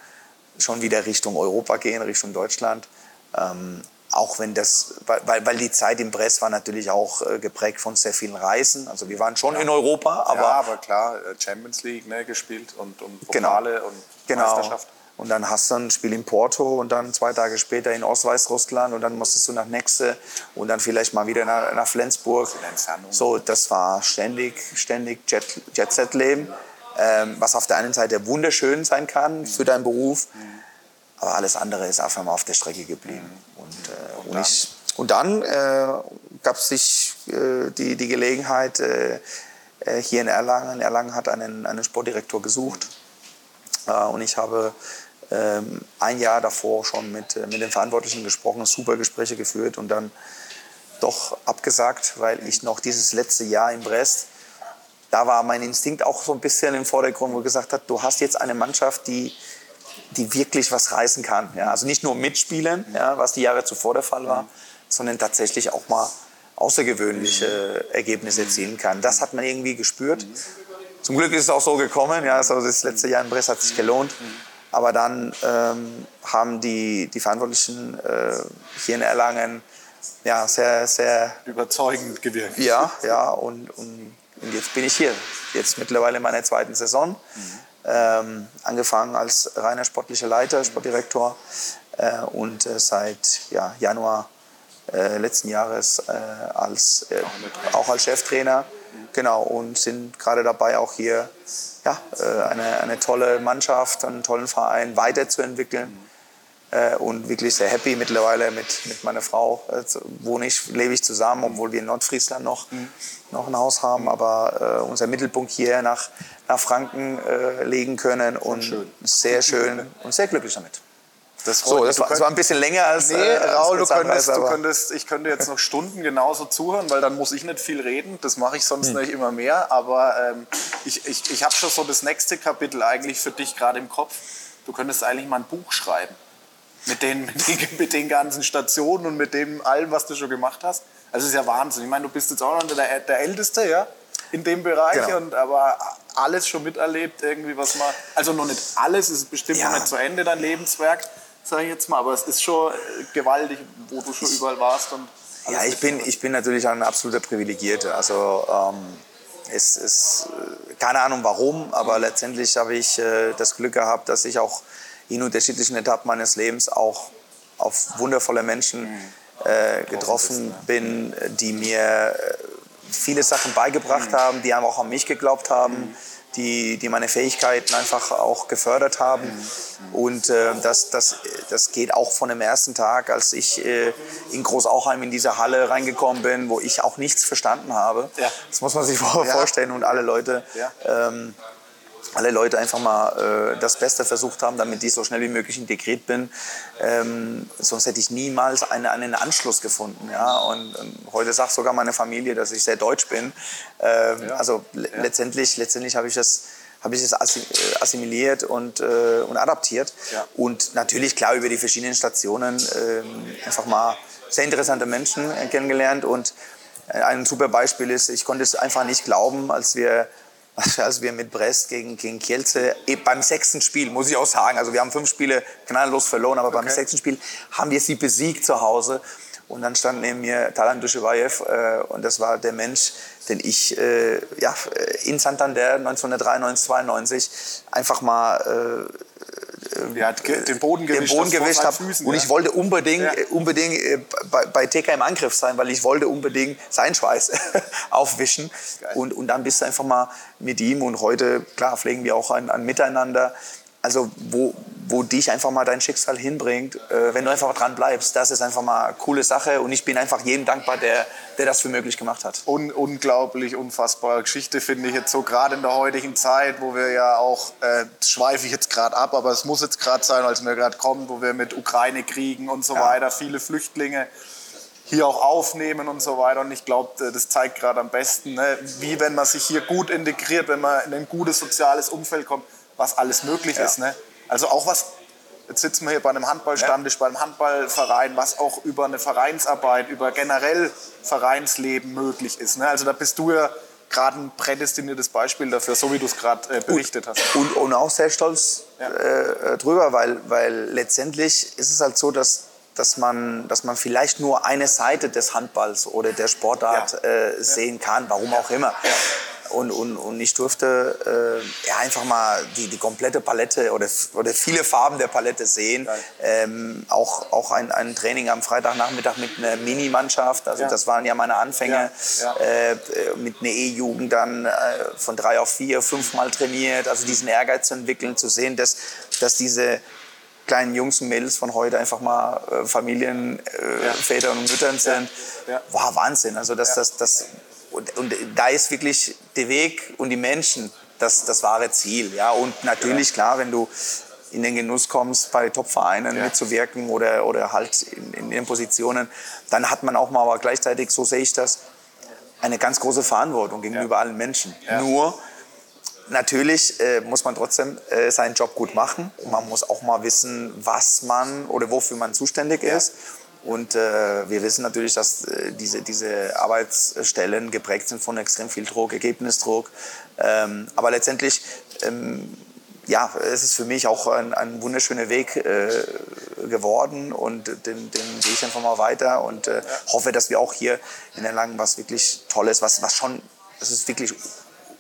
schon wieder Richtung Europa gehen, Richtung Deutschland. Ähm, auch wenn das, weil, weil die Zeit im Brest war natürlich auch äh, geprägt von sehr vielen Reisen. Also wir waren schon ja. in Europa, aber... Ja, aber klar, äh, Champions League ne, gespielt und, und Pokale genau. und genau. Und dann hast du ein Spiel in Porto und dann zwei Tage später in Ostweißrussland und dann musstest du nach Nexe und dann vielleicht mal wieder nach, nach Flensburg. So, das war ständig, ständig Jet, Jet-Set-Leben, ähm, was auf der einen Seite wunderschön sein kann für deinen Beruf, aber alles andere ist einfach mal auf der Strecke geblieben. Und, äh, und, ich, und dann äh, gab es sich äh, die, die Gelegenheit äh, äh, hier in Erlangen. Erlangen hat einen, einen Sportdirektor gesucht. Äh, und ich habe ähm, ein Jahr davor schon mit, äh, mit den Verantwortlichen gesprochen, super Gespräche geführt und dann doch abgesagt, weil ich noch dieses letzte Jahr in Brest, da war mein Instinkt auch so ein bisschen im Vordergrund, wo gesagt hat, du hast jetzt eine Mannschaft, die, die wirklich was reißen kann. Ja? Also nicht nur mitspielen, ja, was die Jahre zuvor der Fall war, sondern tatsächlich auch mal außergewöhnliche Ergebnisse erzielen kann. Das hat man irgendwie gespürt. zum Glück ist es auch so gekommen. Ja, also das letzte Jahr in Brest hat sich gelohnt. Aber dann ähm, haben die, die Verantwortlichen äh, hier in Erlangen ja, sehr, sehr überzeugend gewirkt. Ja, ja. Und, und, und jetzt bin ich hier. Jetzt mittlerweile in meiner zweiten Saison. Mhm. Ähm, angefangen als reiner sportlicher Leiter, Sportdirektor äh, und äh, seit ja, Januar äh, letzten Jahres äh, als, äh, auch als Cheftrainer. Genau, und sind gerade dabei, auch hier ja, äh, eine, eine tolle Mannschaft, einen tollen Verein weiterzuentwickeln. und wirklich sehr happy mittlerweile mit, mit meiner Frau. wohne ich, lebe ich zusammen, obwohl wir in Nordfriesland noch, mhm. noch ein Haus haben. Aber äh, unser Mittelpunkt hier nach, nach Franken äh, legen können und schön. sehr schön und sehr glücklich damit. Das, so, das, war, das war, ein bisschen länger als. Nee, äh, Raul, du könntest, du könntest, ich könnte jetzt noch Stunden genauso zuhören, weil dann muss ich nicht viel reden. Das mache ich sonst hm. nicht immer mehr. Aber ähm, ich, ich, ich habe schon so das nächste Kapitel eigentlich für dich gerade im Kopf. Du könntest eigentlich mal ein Buch schreiben. Mit den, mit den, mit den ganzen Stationen und mit dem allem, was du schon gemacht hast. Also, das ist ja Wahnsinn. Ich meine, du bist jetzt auch noch der, der Älteste, ja, in dem Bereich. Genau. Und, aber alles schon miterlebt, irgendwie, was man. Also, noch nicht alles, es ist bestimmt ja. noch nicht zu Ende, dein Lebenswerk sage ich jetzt mal. Aber es ist schon gewaltig, wo du schon überall warst. Und ja, ich bin, ich bin natürlich ein absoluter Privilegierter. Also ähm, es ist keine Ahnung warum, aber letztendlich habe ich äh, das Glück gehabt, dass ich auch in unterschiedlichen Etappen meines Lebens auch auf wundervolle Menschen mhm. äh, getroffen bin, die mir äh, viele Sachen beigebracht mhm. haben, die auch an mich geglaubt haben. Die, die meine Fähigkeiten einfach auch gefördert haben. Und äh, das, das, das geht auch von dem ersten Tag, als ich äh, in Großauchheim in diese Halle reingekommen bin, wo ich auch nichts verstanden habe. Ja. Das muss man sich vorstellen und alle Leute. Ähm, alle Leute einfach mal äh, das Beste versucht haben, damit ich so schnell wie möglich integriert bin. Ähm, sonst hätte ich niemals eine, einen Anschluss gefunden. Ja? Und, und, heute sagt sogar meine Familie, dass ich sehr deutsch bin. Ähm, ja. Also le ja. letztendlich, letztendlich habe ich das habe ich es äh, assimiliert und, äh, und adaptiert. Ja. Und natürlich, klar, über die verschiedenen Stationen äh, einfach mal sehr interessante Menschen kennengelernt. Und äh, ein super Beispiel ist, ich konnte es einfach nicht glauben, als wir als wir mit Brest gegen, gegen Kielce eh, beim sechsten Spiel, muss ich auch sagen, also wir haben fünf Spiele knalllos verloren, aber okay. beim sechsten Spiel haben wir sie besiegt zu Hause. Und dann stand neben mir Talan Duschewaev äh, und das war der Mensch, den ich äh, ja, in Santander 1993, 92 einfach mal äh, ja, den Boden gewischt, den Boden gewischt habe. Und ich wollte unbedingt, ja. unbedingt äh, bei, bei TK im Angriff sein, weil ich wollte unbedingt seinen Schweiß aufwischen. Und, und dann bist du einfach mal mit ihm. Und heute, klar, pflegen wir auch ein, ein Miteinander. Also wo, wo dich einfach mal dein Schicksal hinbringt, äh, wenn du einfach dran bleibst. Das ist einfach mal eine coole Sache und ich bin einfach jedem dankbar, der, der das für möglich gemacht hat. Un unglaublich, unfassbare Geschichte finde ich jetzt so gerade in der heutigen Zeit, wo wir ja auch, äh, schweife ich jetzt gerade ab, aber es muss jetzt gerade sein, als wir gerade kommen, wo wir mit Ukraine kriegen und so ja. weiter, viele Flüchtlinge hier auch aufnehmen und so weiter. Und ich glaube, das zeigt gerade am besten, ne? wie wenn man sich hier gut integriert, wenn man in ein gutes soziales Umfeld kommt, was alles möglich ja. ist. Ne? Also auch was, jetzt sitzen wir hier bei einem Handballstammtisch, ja. bei einem Handballverein, was auch über eine Vereinsarbeit, über generell Vereinsleben möglich ist. Ne? Also da bist du ja gerade ein prädestiniertes Beispiel dafür, so wie du es gerade äh, berichtet hast. Und, und, auch sehr stolz ja. äh, drüber, weil, weil letztendlich ist es halt so, dass dass man, dass man vielleicht nur eine Seite des Handballs oder der Sportart ja. äh, sehen kann, warum auch immer. Ja. Und, und, und ich durfte äh, ja, einfach mal die, die komplette Palette oder, oder viele Farben der Palette sehen. Ähm, auch auch ein, ein Training am Freitagnachmittag mit einer Minimannschaft. Also ja. das waren ja meine Anfänge. Ja. Ja. Äh, mit einer E-Jugend dann äh, von drei auf vier, fünfmal trainiert. Also diesen Ehrgeiz zu entwickeln, zu sehen, dass, dass diese kleinen Jungs und Mädels von heute einfach mal äh, Familienväter äh, und Müttern sind. Ja. Wow, Wahnsinn. Also das, das, das, und, und da ist wirklich der Weg und die Menschen das, das wahre Ziel. Ja? Und natürlich, klar, wenn du in den Genuss kommst, bei Top-Vereinen ja. mitzuwirken oder, oder halt in, in den Positionen, dann hat man auch mal, aber gleichzeitig, so sehe ich das, eine ganz große Verantwortung gegenüber ja. allen Menschen. Ja. Nur, natürlich äh, muss man trotzdem äh, seinen Job gut machen. Man muss auch mal wissen, was man oder wofür man zuständig ist. Und äh, wir wissen natürlich, dass äh, diese, diese Arbeitsstellen geprägt sind von extrem viel Druck, Ergebnisdruck. Ähm, aber letztendlich, ähm, ja, es ist für mich auch ein, ein wunderschöner Weg äh, geworden und den, den gehe ich einfach mal weiter und äh, hoffe, dass wir auch hier in der Langen was wirklich Tolles, was, was schon, das ist wirklich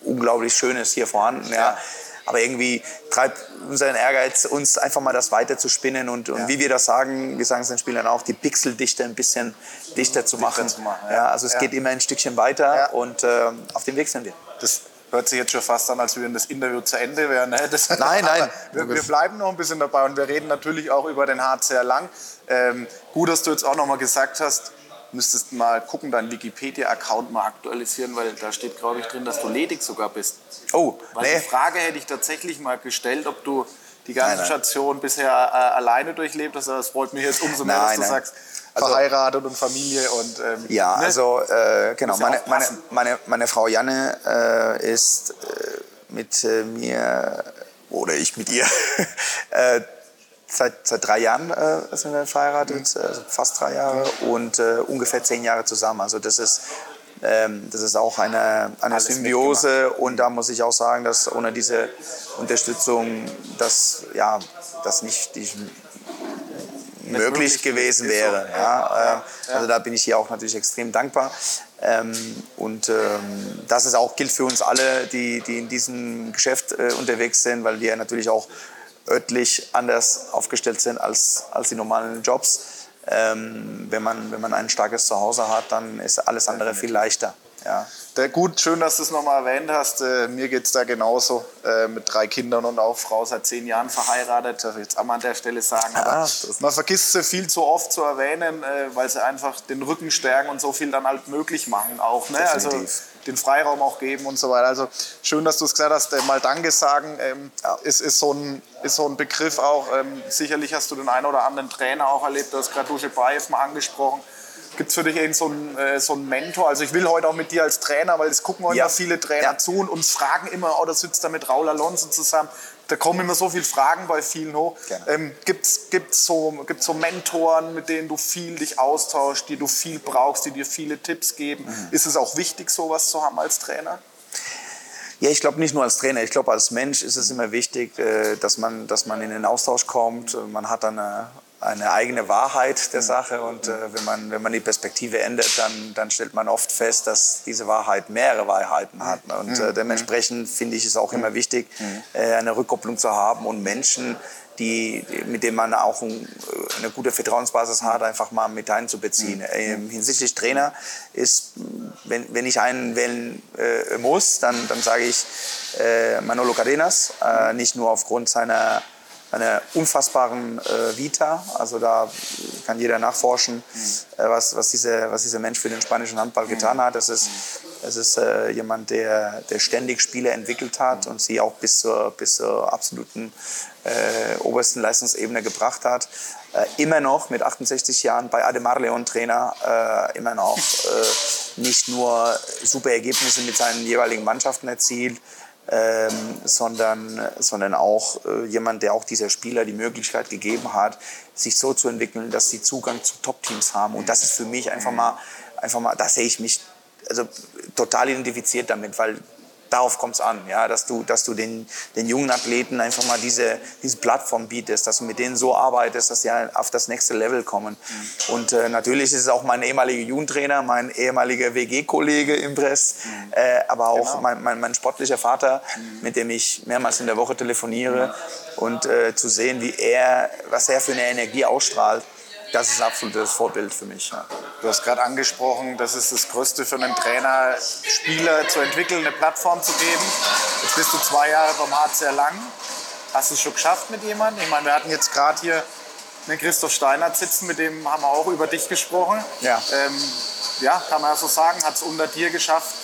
unglaublich Schönes hier vorhanden. Ja. Aber irgendwie treibt unseren Ehrgeiz, uns einfach mal das weiter zu spinnen und, und ja. wie wir das sagen, wir sagen es den Spielern auch, die Pixeldichte ein bisschen dichter zu machen. Zu machen ja. ja. also es ja. geht immer ein Stückchen weiter und äh, auf dem Weg sind wir. Das hört sich jetzt schon fast an, als würden das Interview zu Ende wäre. Ne? Nein, nein. wir, wir, bleiben noch ein bisschen dabei und wir reden natürlich auch über den HCR Lang. Ähm, gut, dass du jetzt auch noch mal gesagt hast, müsstest mal gucken, deinen Wikipedia-Account mal aktualisieren, weil da steht, glaube ich, drin, dass du ledig sogar bist. Oh, weil nee. Die Frage hätte ich tatsächlich mal gestellt, ob du die ganze nein, nein. Station bisher äh, alleine durchlebt hast. Das freut mich jetzt umso mehr, nein, dass du sagst, also, verheiratet und Familie und ähm, ja, ne? also äh, genau. Meine, meine, meine, meine Frau Janne äh, ist äh, mit äh, mir oder ich mit ihr äh, seit, seit drei Jahren äh, sind wir verheiratet, mhm. also fast drei Jahre und äh, ungefähr zehn Jahre zusammen. Also das ist, ähm, das ist auch eine, eine Symbiose und da muss ich auch sagen, dass ohne diese Unterstützung das, ja, das nicht, nicht möglich gewesen wäre. Ja, äh, also da bin ich hier auch natürlich extrem dankbar. Ähm, und ähm, das ist auch gilt für uns alle, die, die in diesem Geschäft äh, unterwegs sind, weil wir natürlich auch örtlich anders aufgestellt sind als, als die normalen Jobs. Ähm, wenn, man, wenn man ein starkes Zuhause hat, dann ist alles andere viel leichter. Ja. Der, gut, schön, dass du es nochmal erwähnt hast. Äh, mir geht es da genauso. Äh, mit drei Kindern und auch Frau seit zehn Jahren verheiratet. Darf ich jetzt auch mal an der Stelle sagen. Ah, man vergisst sie viel zu oft zu erwähnen, äh, weil sie einfach den Rücken stärken und so viel dann halt möglich machen auch. Ne? Also den Freiraum auch geben und so weiter. Also schön, dass du es gesagt hast. Äh, mal Danke sagen ähm, ja. ist, ist, so ein, ist so ein Begriff auch. Ähm, sicherlich hast du den einen oder anderen Trainer auch erlebt. Du hast gerade Duschebaev mal angesprochen Gibt es für dich so einen, äh, so einen Mentor? Also ich will heute auch mit dir als Trainer, weil es gucken heute ja. viele Trainer ja. zu und uns fragen immer, oh, da sitzt da mit Raul Alonso zusammen. Da kommen immer so viele Fragen bei vielen hoch. Ähm, Gibt es so, gibt's so Mentoren, mit denen du viel dich austauschst, die du viel brauchst, die dir viele Tipps geben? Mhm. Ist es auch wichtig, sowas zu haben als Trainer? Ja, ich glaube nicht nur als Trainer. Ich glaube, als Mensch ist es immer wichtig, äh, dass man, dass man in den Austausch kommt. Man hat eine, eine eigene Wahrheit der Sache und äh, wenn, man, wenn man die Perspektive ändert, dann, dann stellt man oft fest, dass diese Wahrheit mehrere Wahrheiten hat. Und äh, dementsprechend finde ich es auch immer wichtig, äh, eine Rückkopplung zu haben und Menschen, die, mit denen man auch ein, eine gute Vertrauensbasis hat, einfach mal mit einzubeziehen. Ähm, hinsichtlich Trainer ist, wenn, wenn ich einen wählen äh, muss, dann, dann sage ich äh, Manolo Cadenas, äh, nicht nur aufgrund seiner einer unfassbaren äh, Vita. Also da kann jeder nachforschen, mhm. äh, was, was, diese, was dieser Mensch für den spanischen Handball getan hat. Das ist, das ist äh, jemand, der, der ständig Spieler entwickelt hat und sie auch bis zur, bis zur absoluten äh, obersten Leistungsebene gebracht hat. Äh, immer noch mit 68 Jahren bei Ademar Leon Trainer, äh, immer noch nicht nur super Ergebnisse mit seinen jeweiligen Mannschaften erzielt, ähm, sondern, sondern auch äh, jemand, der auch dieser Spieler die Möglichkeit gegeben hat, sich so zu entwickeln, dass sie Zugang zu Top-Teams haben. Und das ist für mich einfach mal, einfach mal, da sehe ich mich also total identifiziert damit, weil darauf kommt es an, ja, dass du, dass du den, den jungen Athleten einfach mal diese, diese Plattform bietest, dass du mit denen so arbeitest, dass sie auf das nächste Level kommen. Mhm. Und äh, natürlich ist es auch mein ehemaliger Jugendtrainer, mein ehemaliger WG-Kollege im Press, mhm. äh, aber auch genau. mein, mein, mein, sportlicher Vater, mhm. mit dem ich mehrmals in der Woche telefoniere und äh, zu sehen, wie er, was er für eine Energie ausstrahlt das ist ein absolutes Vorbild für mich. Ja. Du hast gerade angesprochen, das ist das Größte für einen Trainer, Spieler zu entwickeln, eine Plattform zu geben. Jetzt bist du zwei Jahre beim HCR Lang. Hast du es schon geschafft mit jemandem? Ich meine, wir hatten jetzt gerade hier einen Christoph Steinert sitzen, mit dem haben wir auch über dich gesprochen. Ja, ähm, ja kann man ja so sagen, hat es unter dir geschafft,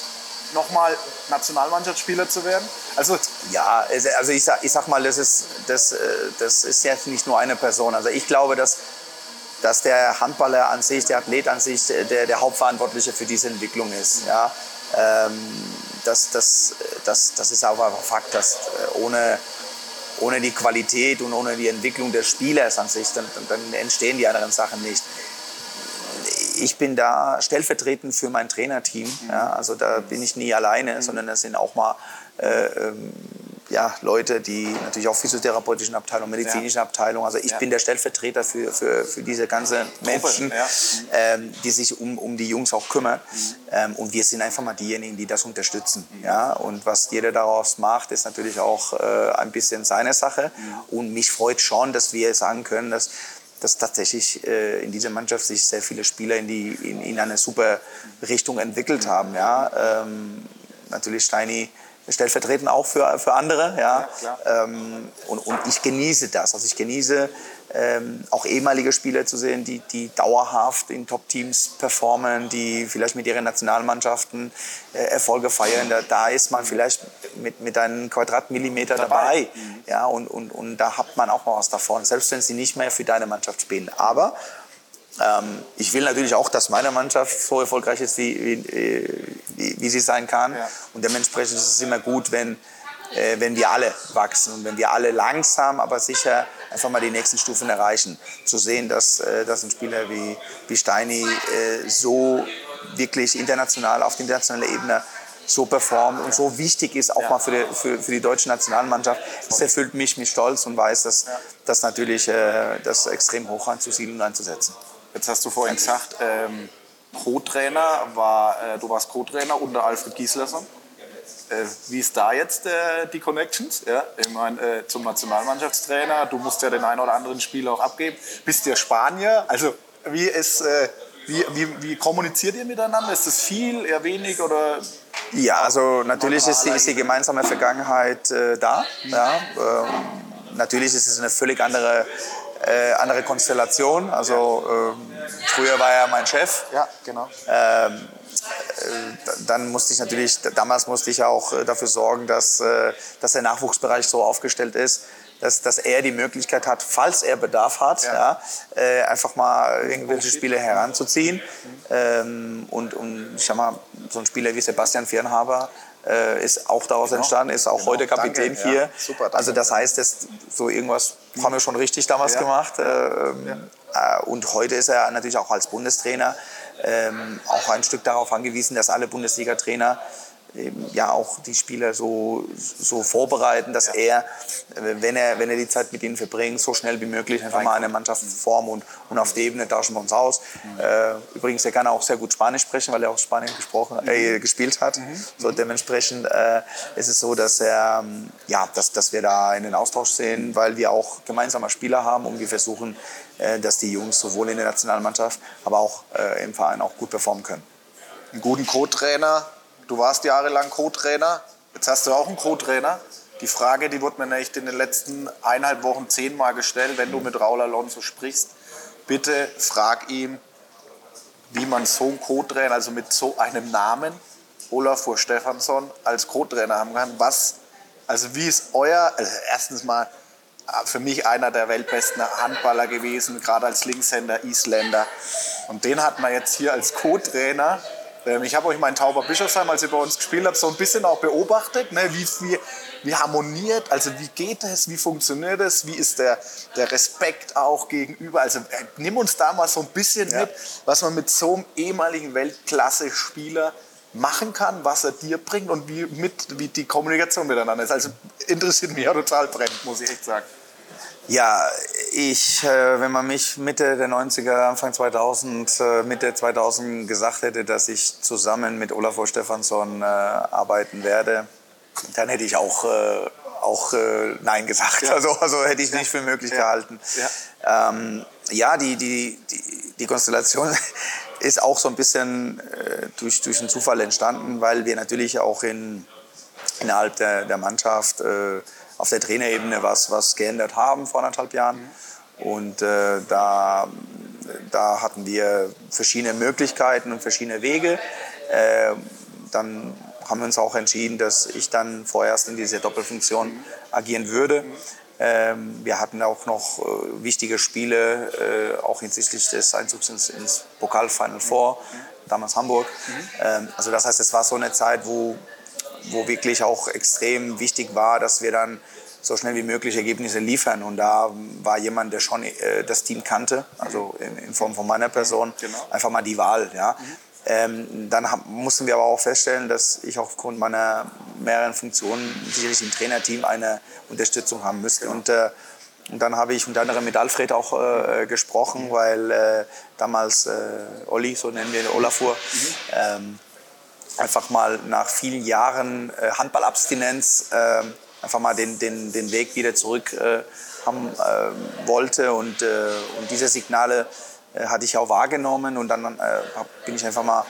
nochmal Nationalmannschaftsspieler zu werden? Also ja, also ich sag, ich sag mal, das ist, das, äh, das ist ja nicht nur eine Person. Also ich glaube, dass dass der Handballer an sich, der Athlet an sich, der, der Hauptverantwortliche für diese Entwicklung ist. Ja? Ähm, das, das, das, das ist aber einfach Fakt, dass äh, ohne, ohne die Qualität und ohne die Entwicklung des Spielers an sich, dann, dann entstehen die anderen Sachen nicht. ich bin da stellvertretend für mein Trainerteam. Ja, also da bin ich nie alleine, mhm. sondern das sind auch mal äh, ähm, ja, Leute, die natürlich auch physiotherapeutischen Abteilung, medizinischen ja. Abteilung. Also ich ja. bin der Stellvertreter für, für, für diese ganzen Menschen, ja. ähm, die sich um, um die Jungs auch kümmern. Mhm. Ähm, und wir sind einfach mal diejenigen, die das unterstützen. Mhm. Ja? Und was jeder daraus macht, ist natürlich auch äh, ein bisschen seine Sache. Mhm. Und mich freut schon, dass wir sagen können, dass dass tatsächlich äh, in dieser Mannschaft sich sehr viele Spieler in, die, in, in eine super Richtung entwickelt haben. Ja? Ähm, natürlich Steini stellvertretend auch für, für andere. Ja. ja ähm, und, und ich genieße das. Also ich genieße ähm, auch ehemalige Spieler zu sehen, die, die dauerhaft in Top-Teams performen, die vielleicht mit ihren Nationalmannschaften äh, Erfolge feiern. Da, da, ist man vielleicht mit, mit einem Quadratmillimeter dabei. dabei. Mhm. Ja, und, und, und da hat man auch mal was davon, selbst wenn sie nicht mehr für deine Mannschaft spielen. Aber ähm, ich will natürlich auch, dass meine Mannschaft so erfolgreich ist, wie, wie, wie, sie sein kann. Ja. Und dementsprechend ist es immer gut, wenn, äh, wenn wir alle wachsen und wenn wir alle langsam, aber sicher einfach mal die nächsten Stufen erreichen. Zu sehen, dass, äh, dass ein Spieler wie, wie Steini äh, so wirklich international, auf der internationalen Ebene so performt und so wichtig ist, auch ja. mal für die, für, für die deutsche Nationalmannschaft. Das erfüllt mich mit Stolz und weiß, dass das natürlich äh, das extrem hoch anzusiedeln und einzusetzen. Jetzt hast du vorhin gesagt, ähm, Co-Trainer war, äh, du warst Co-Trainer unter Alfred Gieslerson. Äh, wie ist da jetzt äh, die Connections? Ja, ich meine, äh, zum Nationalmannschaftstrainer, du musst ja den einen oder anderen Spieler auch abgeben. Bist ja Spanier, also wie ist, äh, wie, wie, wie kommuniziert ihr miteinander? Ist das viel, eher wenig oder ja, also natürlich ist die, ist die, gemeinsame Vergangenheit äh, da. Ja. Ähm, natürlich ist es eine völlig andere äh, andere Konstellation. Also ähm, früher war er mein Chef. Ja, genau. Ähm, äh, dann musste ich natürlich, damals musste ich auch äh, dafür sorgen, dass, äh, dass der Nachwuchsbereich so aufgestellt ist, dass, dass er die Möglichkeit hat, falls er Bedarf hat, ja. ja einfach mal irgendwelche Spieler heranzuziehen. Mhm. Und, und ich sag mal, so ein Spieler wie Sebastian Viernhaber, äh, ist auch daraus genau. entstanden, ist auch genau. heute Kapitän danke. hier. Ja, super, also das heißt, das, so irgendwas haben wir schon richtig damals ja. gemacht. Ähm, ja. Äh, und heute ist er natürlich auch als Bundestrainer ähm, auch ein Stück darauf angewiesen, dass alle Bundesliga-Trainer ja auch die Spieler so, so vorbereiten, dass er, wenn er, wenn er die Zeit mit ihnen verbringt, so schnell wie möglich einfach mal eine Mannschaft formen und, und auf der Ebene tauschen wir uns aus. Mhm. Äh, übrigens, er kann auch sehr gut Spanisch sprechen, weil er auch Spanien gesprochen, äh, mhm. gespielt hat. Mhm. So dementsprechend äh, ist es so, dass er, ähm, ja, dass, dass wir da in den Austausch sehen, weil wir auch gemeinsame Spieler haben und wir versuchen, äh, dass die Jungs sowohl in der Nationalmannschaft, aber auch äh, im Verein auch gut performen können. Einen guten Co-Trainer Du warst jahrelang Co-Trainer, jetzt hast du auch einen Co-Trainer. Die Frage, die wurde mir echt in den letzten eineinhalb Wochen zehnmal gestellt, wenn du mit Raul Alonso sprichst. Bitte frag ihn, wie man so einen Co-Trainer, also mit so einem Namen, Olafur Stefansson, als Co-Trainer haben kann. Was, also wie ist euer, also erstens mal äh, für mich einer der weltbesten Handballer gewesen, gerade als Linkshänder, Isländer. Und den hat man jetzt hier als Co-Trainer ich habe euch meinen Tauber Bischofsheim, als ihr bei uns gespielt habt, so ein bisschen auch beobachtet, ne, wie, wie, wie harmoniert, also wie geht es, wie funktioniert es, wie ist der, der Respekt auch gegenüber. Also äh, nimm uns da mal so ein bisschen ja. mit, was man mit so einem ehemaligen Weltklasse-Spieler machen kann, was er dir bringt und wie, mit, wie die Kommunikation miteinander ist. Also interessiert mich ja total brennend, muss ich echt sagen. Ja, ich, äh, wenn man mich Mitte der 90er, Anfang 2000, äh, Mitte 2000 gesagt hätte, dass ich zusammen mit Olafur Stefansson äh, arbeiten werde, dann hätte ich auch, auch Nein gesagt. Ja. Also, also hätte ich nicht für möglich ja. gehalten. Ja, ähm, ja die, die, die, die Konstellation ist auch so ein bisschen durch, durch einen Zufall entstanden, weil wir natürlich auch in, innerhalb der, der Mannschaft auf der Trainerebene was, was geändert haben vor anderthalb Jahren. Und äh, da, da hatten wir verschiedene Möglichkeiten und verschiedene Wege. Äh, dann haben wir uns auch entschieden, dass ich dann vorerst in dieser Doppelfunktion agieren würde. Ähm, wir hatten auch noch äh, wichtige Spiele, äh, auch hinsichtlich des Einzugs ins, ins Pokal-Final Four, damals Hamburg. Ähm, also das heißt, es war so eine Zeit, wo, wo wirklich auch extrem wichtig war, dass wir dann so schnell wie möglich Ergebnisse liefern. Und da war jemand, der schon äh, das Team kannte, also in, in, Form von meiner Person, genau. einfach mal die Wahl. Ja. Mhm. Ähm, dann haben, mussten wir aber auch feststellen, dass ich aufgrund meiner mehreren Funktionen sicherlich im Trainerteam eine Unterstützung haben müsste. Genau. Und, äh, und dann habe ich unter anderem mit Alfred auch äh, gesprochen, mhm. weil äh, damals äh, Olli, so nennen wir ihn, Olafur, mhm. ähm, einfach mal nach vielen Jahren äh, Handballabstinenz ähm, einfach mal den, den, den Weg wieder zurück äh, haben äh, wollte. Und, äh, und diese Signale äh, hatte ich auch wahrgenommen. Und dann äh, bin ich einfach mal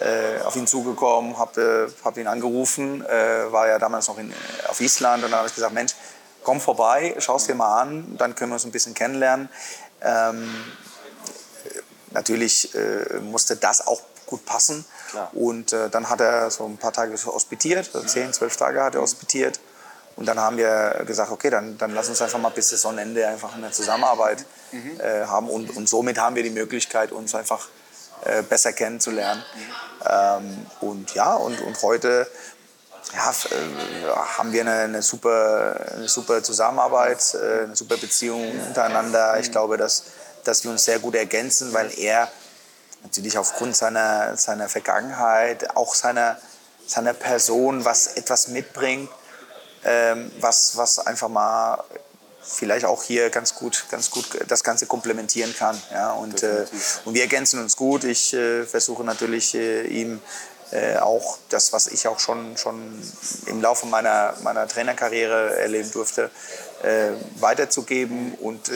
äh, auf ihn zugekommen, habe hab ihn angerufen, war ja damals noch in, auf Island. Und dann habe ich gesagt, Mensch, komm vorbei, schau es dir mal an, dann können wir uns ein bisschen kennenlernen. Ähm, natürlich musste das auch gut passen. Klar. Und äh, dann hat er so ein paar Tage hospitiert, also zehn, zwölf Tage hat er hospitiert. Und dann haben wir gesagt, okay, dann, dann lass uns einfach mal bis Saisonende einfach eine Zusammenarbeit mhm. äh, haben. Und, und somit haben wir die Möglichkeit, uns einfach äh, besser kennenzulernen. Mhm. Ähm, und ja, und, und heute ja, äh, haben wir eine, eine, super, eine super Zusammenarbeit, äh, eine super Beziehung untereinander. Ich mhm. glaube, dass, dass wir uns sehr gut ergänzen, weil er natürlich aufgrund seiner, seiner Vergangenheit, auch seiner, seiner Person, was etwas mitbringt, ähm, was, was einfach mal vielleicht auch hier ganz gut, ganz gut das Ganze komplementieren kann. Ja? Und, äh, und wir ergänzen uns gut. Ich äh, versuche natürlich äh, ihm äh, auch das, was ich auch schon, schon im Laufe meiner, meiner Trainerkarriere erleben durfte, äh, weiterzugeben und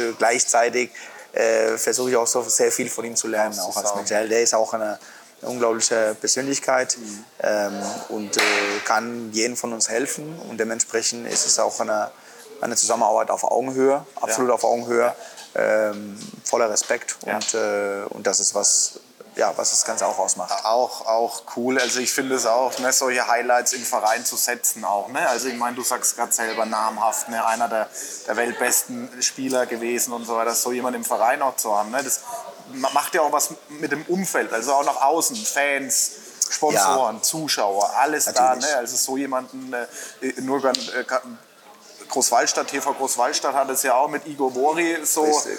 äh, versuche ich auch so sehr viel von ihm zu lernen, auch als Mensch. Der ist auch eine, eine unglaubliche Persönlichkeit mhm. ähm, und äh, kann jedem von uns helfen. Und dementsprechend ist es auch eine, eine Zusammenarbeit auf Augenhöhe, absolut ja. auf Augenhöhe, ähm, voller Respekt. Ja. Und, äh, und das ist was, ja, was das Ganze auch ausmacht. Auch, auch cool. Also ich finde es auch, ne, solche Highlights im Verein zu setzen auch. Ne? Also ich meine, du sagst gerade selber namhaft, ne? einer der, der weltbesten Spieler gewesen und so weiter. So jemand im Verein auch zu haben, ne? das macht ja auch was mit dem Umfeld. Also auch nach außen, Fans, Sponsoren, ja. Zuschauer, alles Natürlich. da. Ne? Also so jemanden, äh, nur äh, Großwallstadt, TV Großwallstadt hat es ja auch mit Igor Mori so Richtig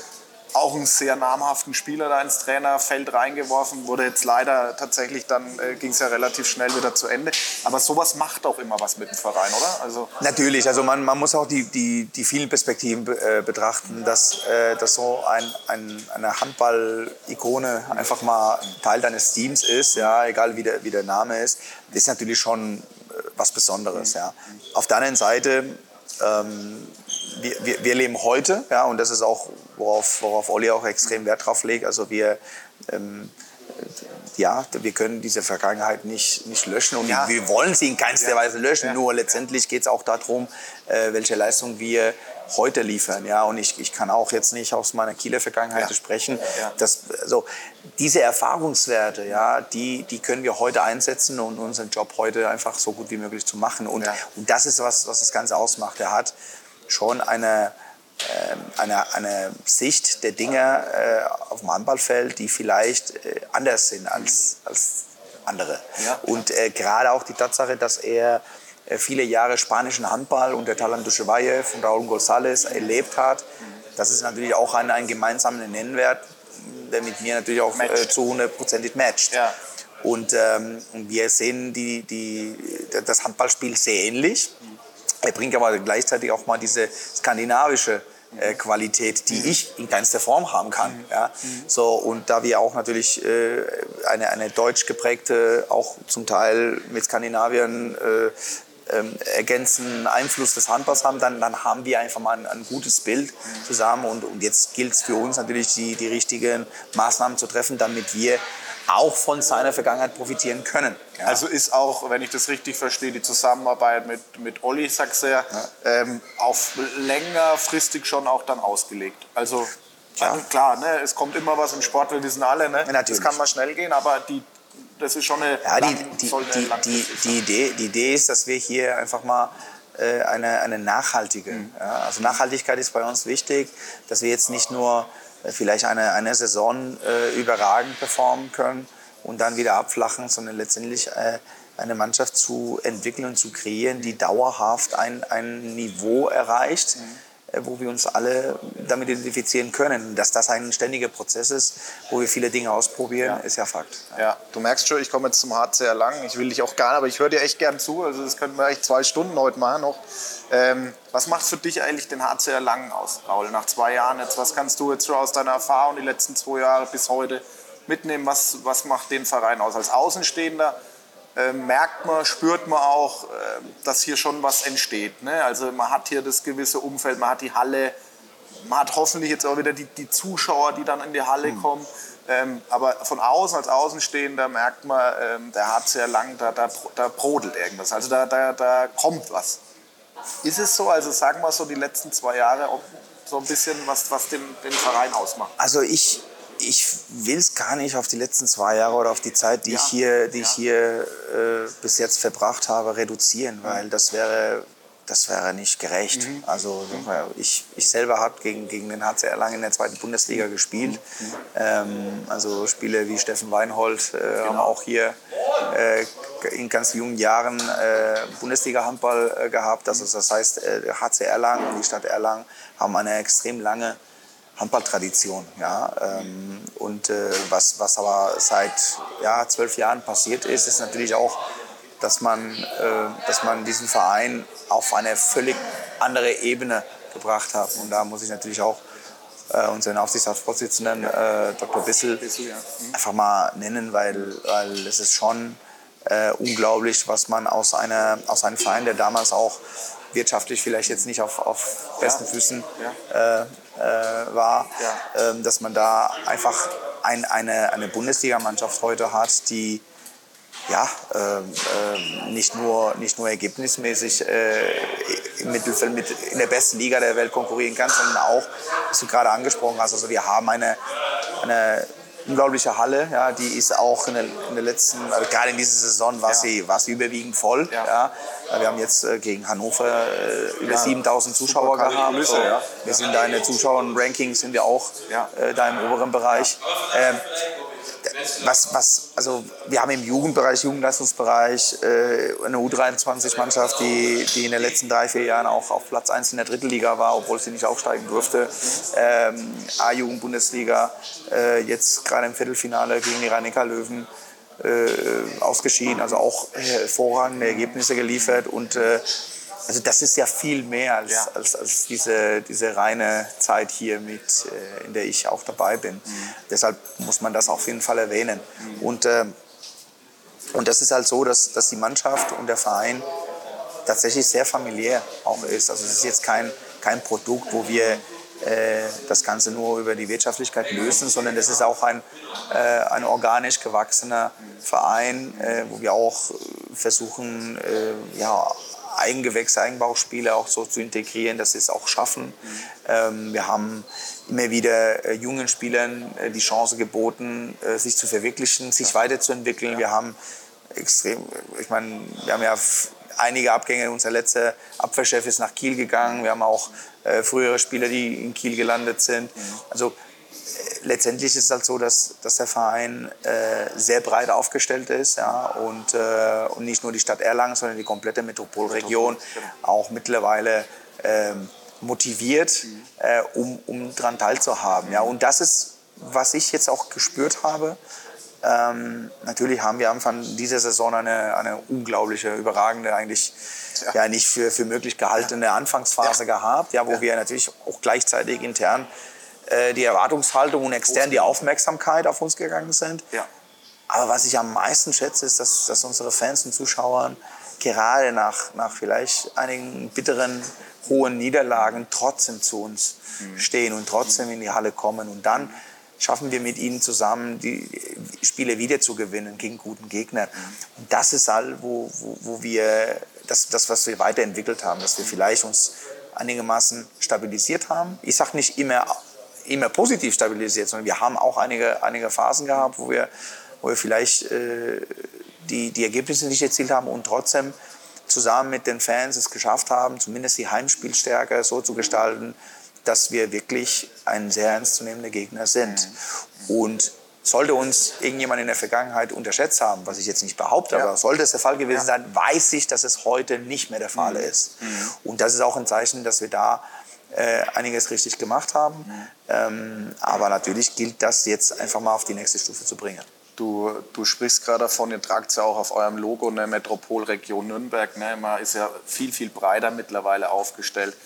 auch einen sehr namhaften Spieler da ins Trainerfeld reingeworfen. Wurde jetzt leider tatsächlich, dann äh, ging es ja relativ schnell wieder zu Ende. Aber sowas macht auch immer was mit dem Verein, oder? Also Natürlich, also man, man muss auch die, die, die vielen Perspektiven äh, betrachten, dass, äh, dass so ein, ein, eine Handball-Ikone einfach mal Teil deines Teams ist, ja, egal wie der, wie der Name ist, ist natürlich schon äh, was Besonderes. Ja. Auf der anderen Seite ähm, wir, wir, wir, leben heute, ja, und das ist auch, worauf, worauf Olli auch extrem Wert drauf legt. Also wir, ähm, ja, wir können diese Vergangenheit nicht, nicht löschen und ja. wir wollen sie in keinster ja. Weise löschen. Ja. Nur letztendlich geht es auch darum, äh, welche Leistung wir heute liefern. Ja, und ich, ich kann auch jetzt nicht aus meiner Kieler Vergangenheit sprechen. Dass, also, diese Erfahrungswerte, ja, die, die können wir heute einsetzen und unseren Job heute einfach so gut wie möglich zu machen. Und, und das ist was, was das Ganze ausmacht. Er hat schon eine, äh, eine, eine Sicht der Dinge äh, auf dem Handballfeld, die vielleicht äh, anders sind als, als andere. Ja. Und äh, gerade auch die Tatsache, dass er äh, viele Jahre spanischen Handball unter Talan Duschewayev und Raúl González erlebt hat, das ist natürlich auch ein, ein gemeinsamer Nennwert, der mit mir natürlich auch äh, zu hundertprozentig matcht. Ja. Und ähm, wir sehen die, die, das Handballspiel sehr ähnlich. Er bringt aber gleichzeitig auch mal diese skandinavische äh, Qualität, die ich in keinster Form haben kann. Ja? So, und da wir auch natürlich äh, eine, eine deutsch geprägte, auch zum Teil mit Skandinavien äh, ähm, ergänzenden Einfluss des Handballs haben, dann, dann haben wir einfach mal ein, ein gutes Bild zusammen. Und, und jetzt gilt es für uns natürlich, die, die richtigen Maßnahmen zu treffen, damit wir auch von seiner Vergangenheit profitieren können. Ja. Also ist auch, wenn ich das richtig verstehe, die Zusammenarbeit mit, mit Olli Sachser ja. ähm, auf längerfristig schon auch dann ausgelegt. Also ja. klar, ne, es kommt immer was im Sport, wir wissen alle, ne? das kann mal schnell gehen, aber die, das ist schon eine, ja, die, die, die, die, die, Idee, die Idee ist, dass wir hier einfach mal äh, eine, eine nachhaltige, mhm. ja, also Nachhaltigkeit ist bei uns wichtig, dass wir jetzt nicht nur vielleicht eine, eine Saison äh, überragend performen können und dann wieder abflachen, sondern letztendlich äh, eine Mannschaft zu entwickeln und zu kreieren, die dauerhaft ein, ein Niveau erreicht, mhm. äh, wo wir uns alle damit identifizieren können. Dass das ein ständiger Prozess ist, wo wir viele Dinge ausprobieren, ja. ist ja Fakt. Ja. du merkst schon, ich komme jetzt zum HCR lang. Ich will dich auch gar nicht, aber ich höre dir echt gern zu. Also das könnten wir echt zwei Stunden heute machen noch. Ähm, was macht für dich eigentlich den HCR Lang aus, Raul? Nach zwei Jahren jetzt, was kannst du jetzt schon aus deiner Erfahrung die letzten zwei Jahre bis heute mitnehmen? Was, was macht den Verein aus? Als Außenstehender äh, merkt man, spürt man auch, äh, dass hier schon was entsteht. Ne? Also man hat hier das gewisse Umfeld, man hat die Halle, man hat hoffentlich jetzt auch wieder die, die Zuschauer, die dann in die Halle mhm. kommen. Ähm, aber von außen, als Außenstehender, merkt man, ähm, der hat sehr lang, da, da, da brodelt irgendwas. Also da, da, da kommt was. Ist es so? Also sagen wir so die letzten zwei Jahre so ein bisschen, was, was den, den Verein ausmacht? Also ich, ich will es gar nicht auf die letzten zwei Jahre oder auf die Zeit, die ja. ich hier, die ja. ich hier äh, bis jetzt verbracht habe, reduzieren, weil das wäre, das wäre nicht gerecht. Mhm. Also ich, ich selber habe gegen, gegen den HCR lange in der zweiten Bundesliga gespielt. Mhm. Ähm, also Spieler wie Steffen Weinhold äh, genau. haben auch hier äh, in ganz jungen Jahren äh, Bundesliga-Handball äh, gehabt. Also das heißt, äh, HC Erlangen und die Stadt Erlangen haben eine extrem lange Handballtradition. Ja? Ähm, und äh, was, was aber seit ja, zwölf Jahren passiert ist, ist natürlich auch, dass man, äh, dass man diesen Verein auf eine völlig andere Ebene gebracht hat. Und da muss ich natürlich auch äh, unseren Aufsichtsratsvorsitzenden äh, Dr. Bissel einfach mal nennen, weil, weil es ist schon äh, unglaublich, was man aus, einer, aus einem Verein, der damals auch wirtschaftlich vielleicht jetzt nicht auf, auf besten ja. Füßen ja. Äh, äh, war, ja. ähm, dass man da einfach ein, eine, eine Bundesligamannschaft heute hat, die ja, ähm, nicht, nur, nicht nur ergebnismäßig äh, im Mittelfeld mit in der besten Liga der Welt konkurrieren kann, sondern auch, was du gerade angesprochen hast, also wir haben eine, eine unglaubliche Halle. Ja, die ist auch in der, in der letzten, also gerade in dieser Saison war, ja. sie, war sie überwiegend voll. Ja. ja. Wir haben jetzt äh, gegen Hannover äh, über 7000 Zuschauer gehabt. Kulisse, so, Wir sind da in der Zuschauer-Rankings sind wir auch äh, da im oberen Bereich. Ähm, was, was, also wir haben im Jugendbereich, Jugendleistungsbereich äh, eine U23-Mannschaft, die, die in den letzten drei, vier Jahren auch auf Platz 1 in der dritten Liga war, obwohl sie nicht aufsteigen durfte. Ähm, A-Jugend-Bundesliga, äh, jetzt gerade im Viertelfinale gegen die rhein löwen äh, ausgeschieden, also auch hervorragende Ergebnisse geliefert und äh, also das ist ja viel mehr als, ja. als, als diese, diese reine Zeit hier, mit, äh, in der ich auch dabei bin. Mhm. Deshalb muss man das auf jeden Fall erwähnen. Mhm. Und, äh, und das ist halt so, dass, dass die Mannschaft und der Verein tatsächlich sehr familiär auch ist. Also es ist jetzt kein, kein Produkt, wo wir äh, das Ganze nur über die Wirtschaftlichkeit lösen, sondern das ist auch ein, äh, ein organisch gewachsener Verein, äh, wo wir auch versuchen, äh, ja, Eigengewächse, Eigenbauspiele auch so zu integrieren, dass sie es auch schaffen. Ähm, wir haben immer wieder äh, jungen Spielern äh, die Chance geboten, äh, sich zu verwirklichen, sich weiterzuentwickeln. Ja. Wir haben extrem, ich meine, wir haben ja einige Abgänge. Unser letzter Abwehrchef ist nach Kiel gegangen. Wir haben auch äh, frühere Spieler, die in Kiel gelandet sind. Mhm. Also letztendlich ist es halt so, dass, dass der Verein äh, sehr breit aufgestellt ist ja, und, äh, und nicht nur die Stadt Erlangen, sondern die komplette Metropolregion auch mittlerweile äh, motiviert, mhm. äh, um, um daran teilzuhaben. Ja. Und das ist, was ich jetzt auch gespürt habe. Ähm, natürlich haben wir am Anfang dieser Saison eine, eine unglaubliche, überragende, eigentlich ja. ja nicht für, für möglich gehaltene Anfangsphase gehabt, ja, wo wir natürlich auch gleichzeitig intern äh, die Erwartungshaltung und extern die Aufmerksamkeit auf uns gegangen sind. Ja. Aber was ich am meisten schätze, ist, dass, dass unsere Fans und Zuschauer gerade nach, nach vielleicht einigen bitteren, hohen Niederlagen trotzdem zu uns mhm. stehen und trotzdem in die Halle kommen. Und dann schaffen wir mit ihnen zusammen, die Spiele wieder zu gewinnen gegen guten Gegner. Mhm. Und das ist all, wo, wo, wo wir, das, das, was wir weiterentwickelt haben, dass wir vielleicht uns einigermaßen stabilisiert haben. Ich sage nicht immer immer positiv stabilisiert, sondern wir haben auch einige, einige Phasen gehabt, wo wir, wo wir vielleicht äh, die, die Ergebnisse nicht erzielt haben und trotzdem zusammen mit den Fans es geschafft haben, zumindest die Heimspielstärke so zu gestalten, dass wir wirklich ein sehr ernstzunehmender Gegner sind. Und sollte uns irgendjemand in der Vergangenheit unterschätzt haben, was ich jetzt nicht behaupte, ja. aber sollte es der Fall gewesen ja. sein, weiß ich, dass es heute nicht mehr der Fall mhm. ist. Mhm. Und das ist auch ein Zeichen, dass wir da äh, einiges richtig gemacht haben. Mhm. Ähm, aber natürlich gilt das jetzt einfach mal auf die nächste Stufe zu bringen. Du, du sprichst gerade davon, ihr tragt es ja auch auf eurem Logo in der Metropolregion Nürnberg. Ne? Man ist ja viel, viel breiter mittlerweile aufgestellt.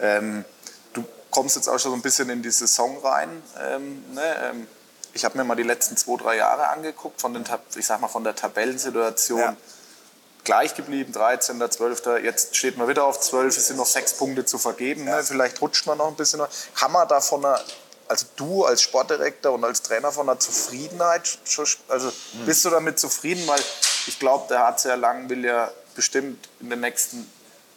Ähm, du kommst jetzt auch schon so ein bisschen in die Saison rein. Ähm, ne? ähm, ich habe mir mal die letzten zwei, drei Jahre angeguckt, von den, ich sag mal von der Tabellensituation. Ja. Gleich geblieben, 13., 12. Jetzt steht man wieder auf 12, es sind noch sechs Punkte zu vergeben. Ne? Vielleicht rutscht man noch ein bisschen. Kann man da von einer also du als Sportdirektor und als Trainer von der Zufriedenheit, also hm. bist du damit zufrieden? Weil ich glaube, der HCR Lang will ja bestimmt in den nächsten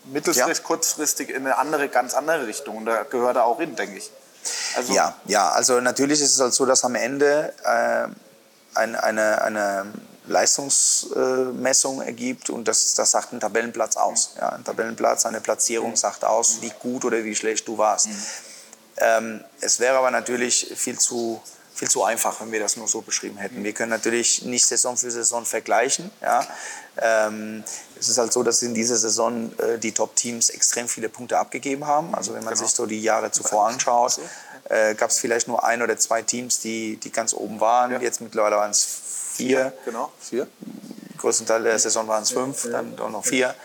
mittelfristig, ja. kurzfristig in eine andere, ganz andere Richtung. Und da gehört er auch hin, denke ich. Also ja, ja, also natürlich ist es halt so, dass am Ende äh, ein, eine, eine Leistungsmessung ergibt und das, das sagt ein Tabellenplatz aus. Ja, ein Tabellenplatz, eine Platzierung mhm. sagt aus, wie gut oder wie schlecht du warst. Mhm. Ähm, es wäre aber natürlich viel zu, viel zu einfach, wenn wir das nur so beschrieben hätten. Wir können natürlich nicht Saison für Saison vergleichen. Ja. Ähm, es ist halt so, dass in dieser Saison äh, die Top-Teams extrem viele Punkte abgegeben haben. Also wenn man genau. sich so die Jahre zuvor anschaut, äh, gab es vielleicht nur ein oder zwei Teams, die, die ganz oben waren. Ja. Jetzt mittlerweile waren es vier. Genau, vier. Größten Teil der Saison waren es fünf, dann auch noch vier.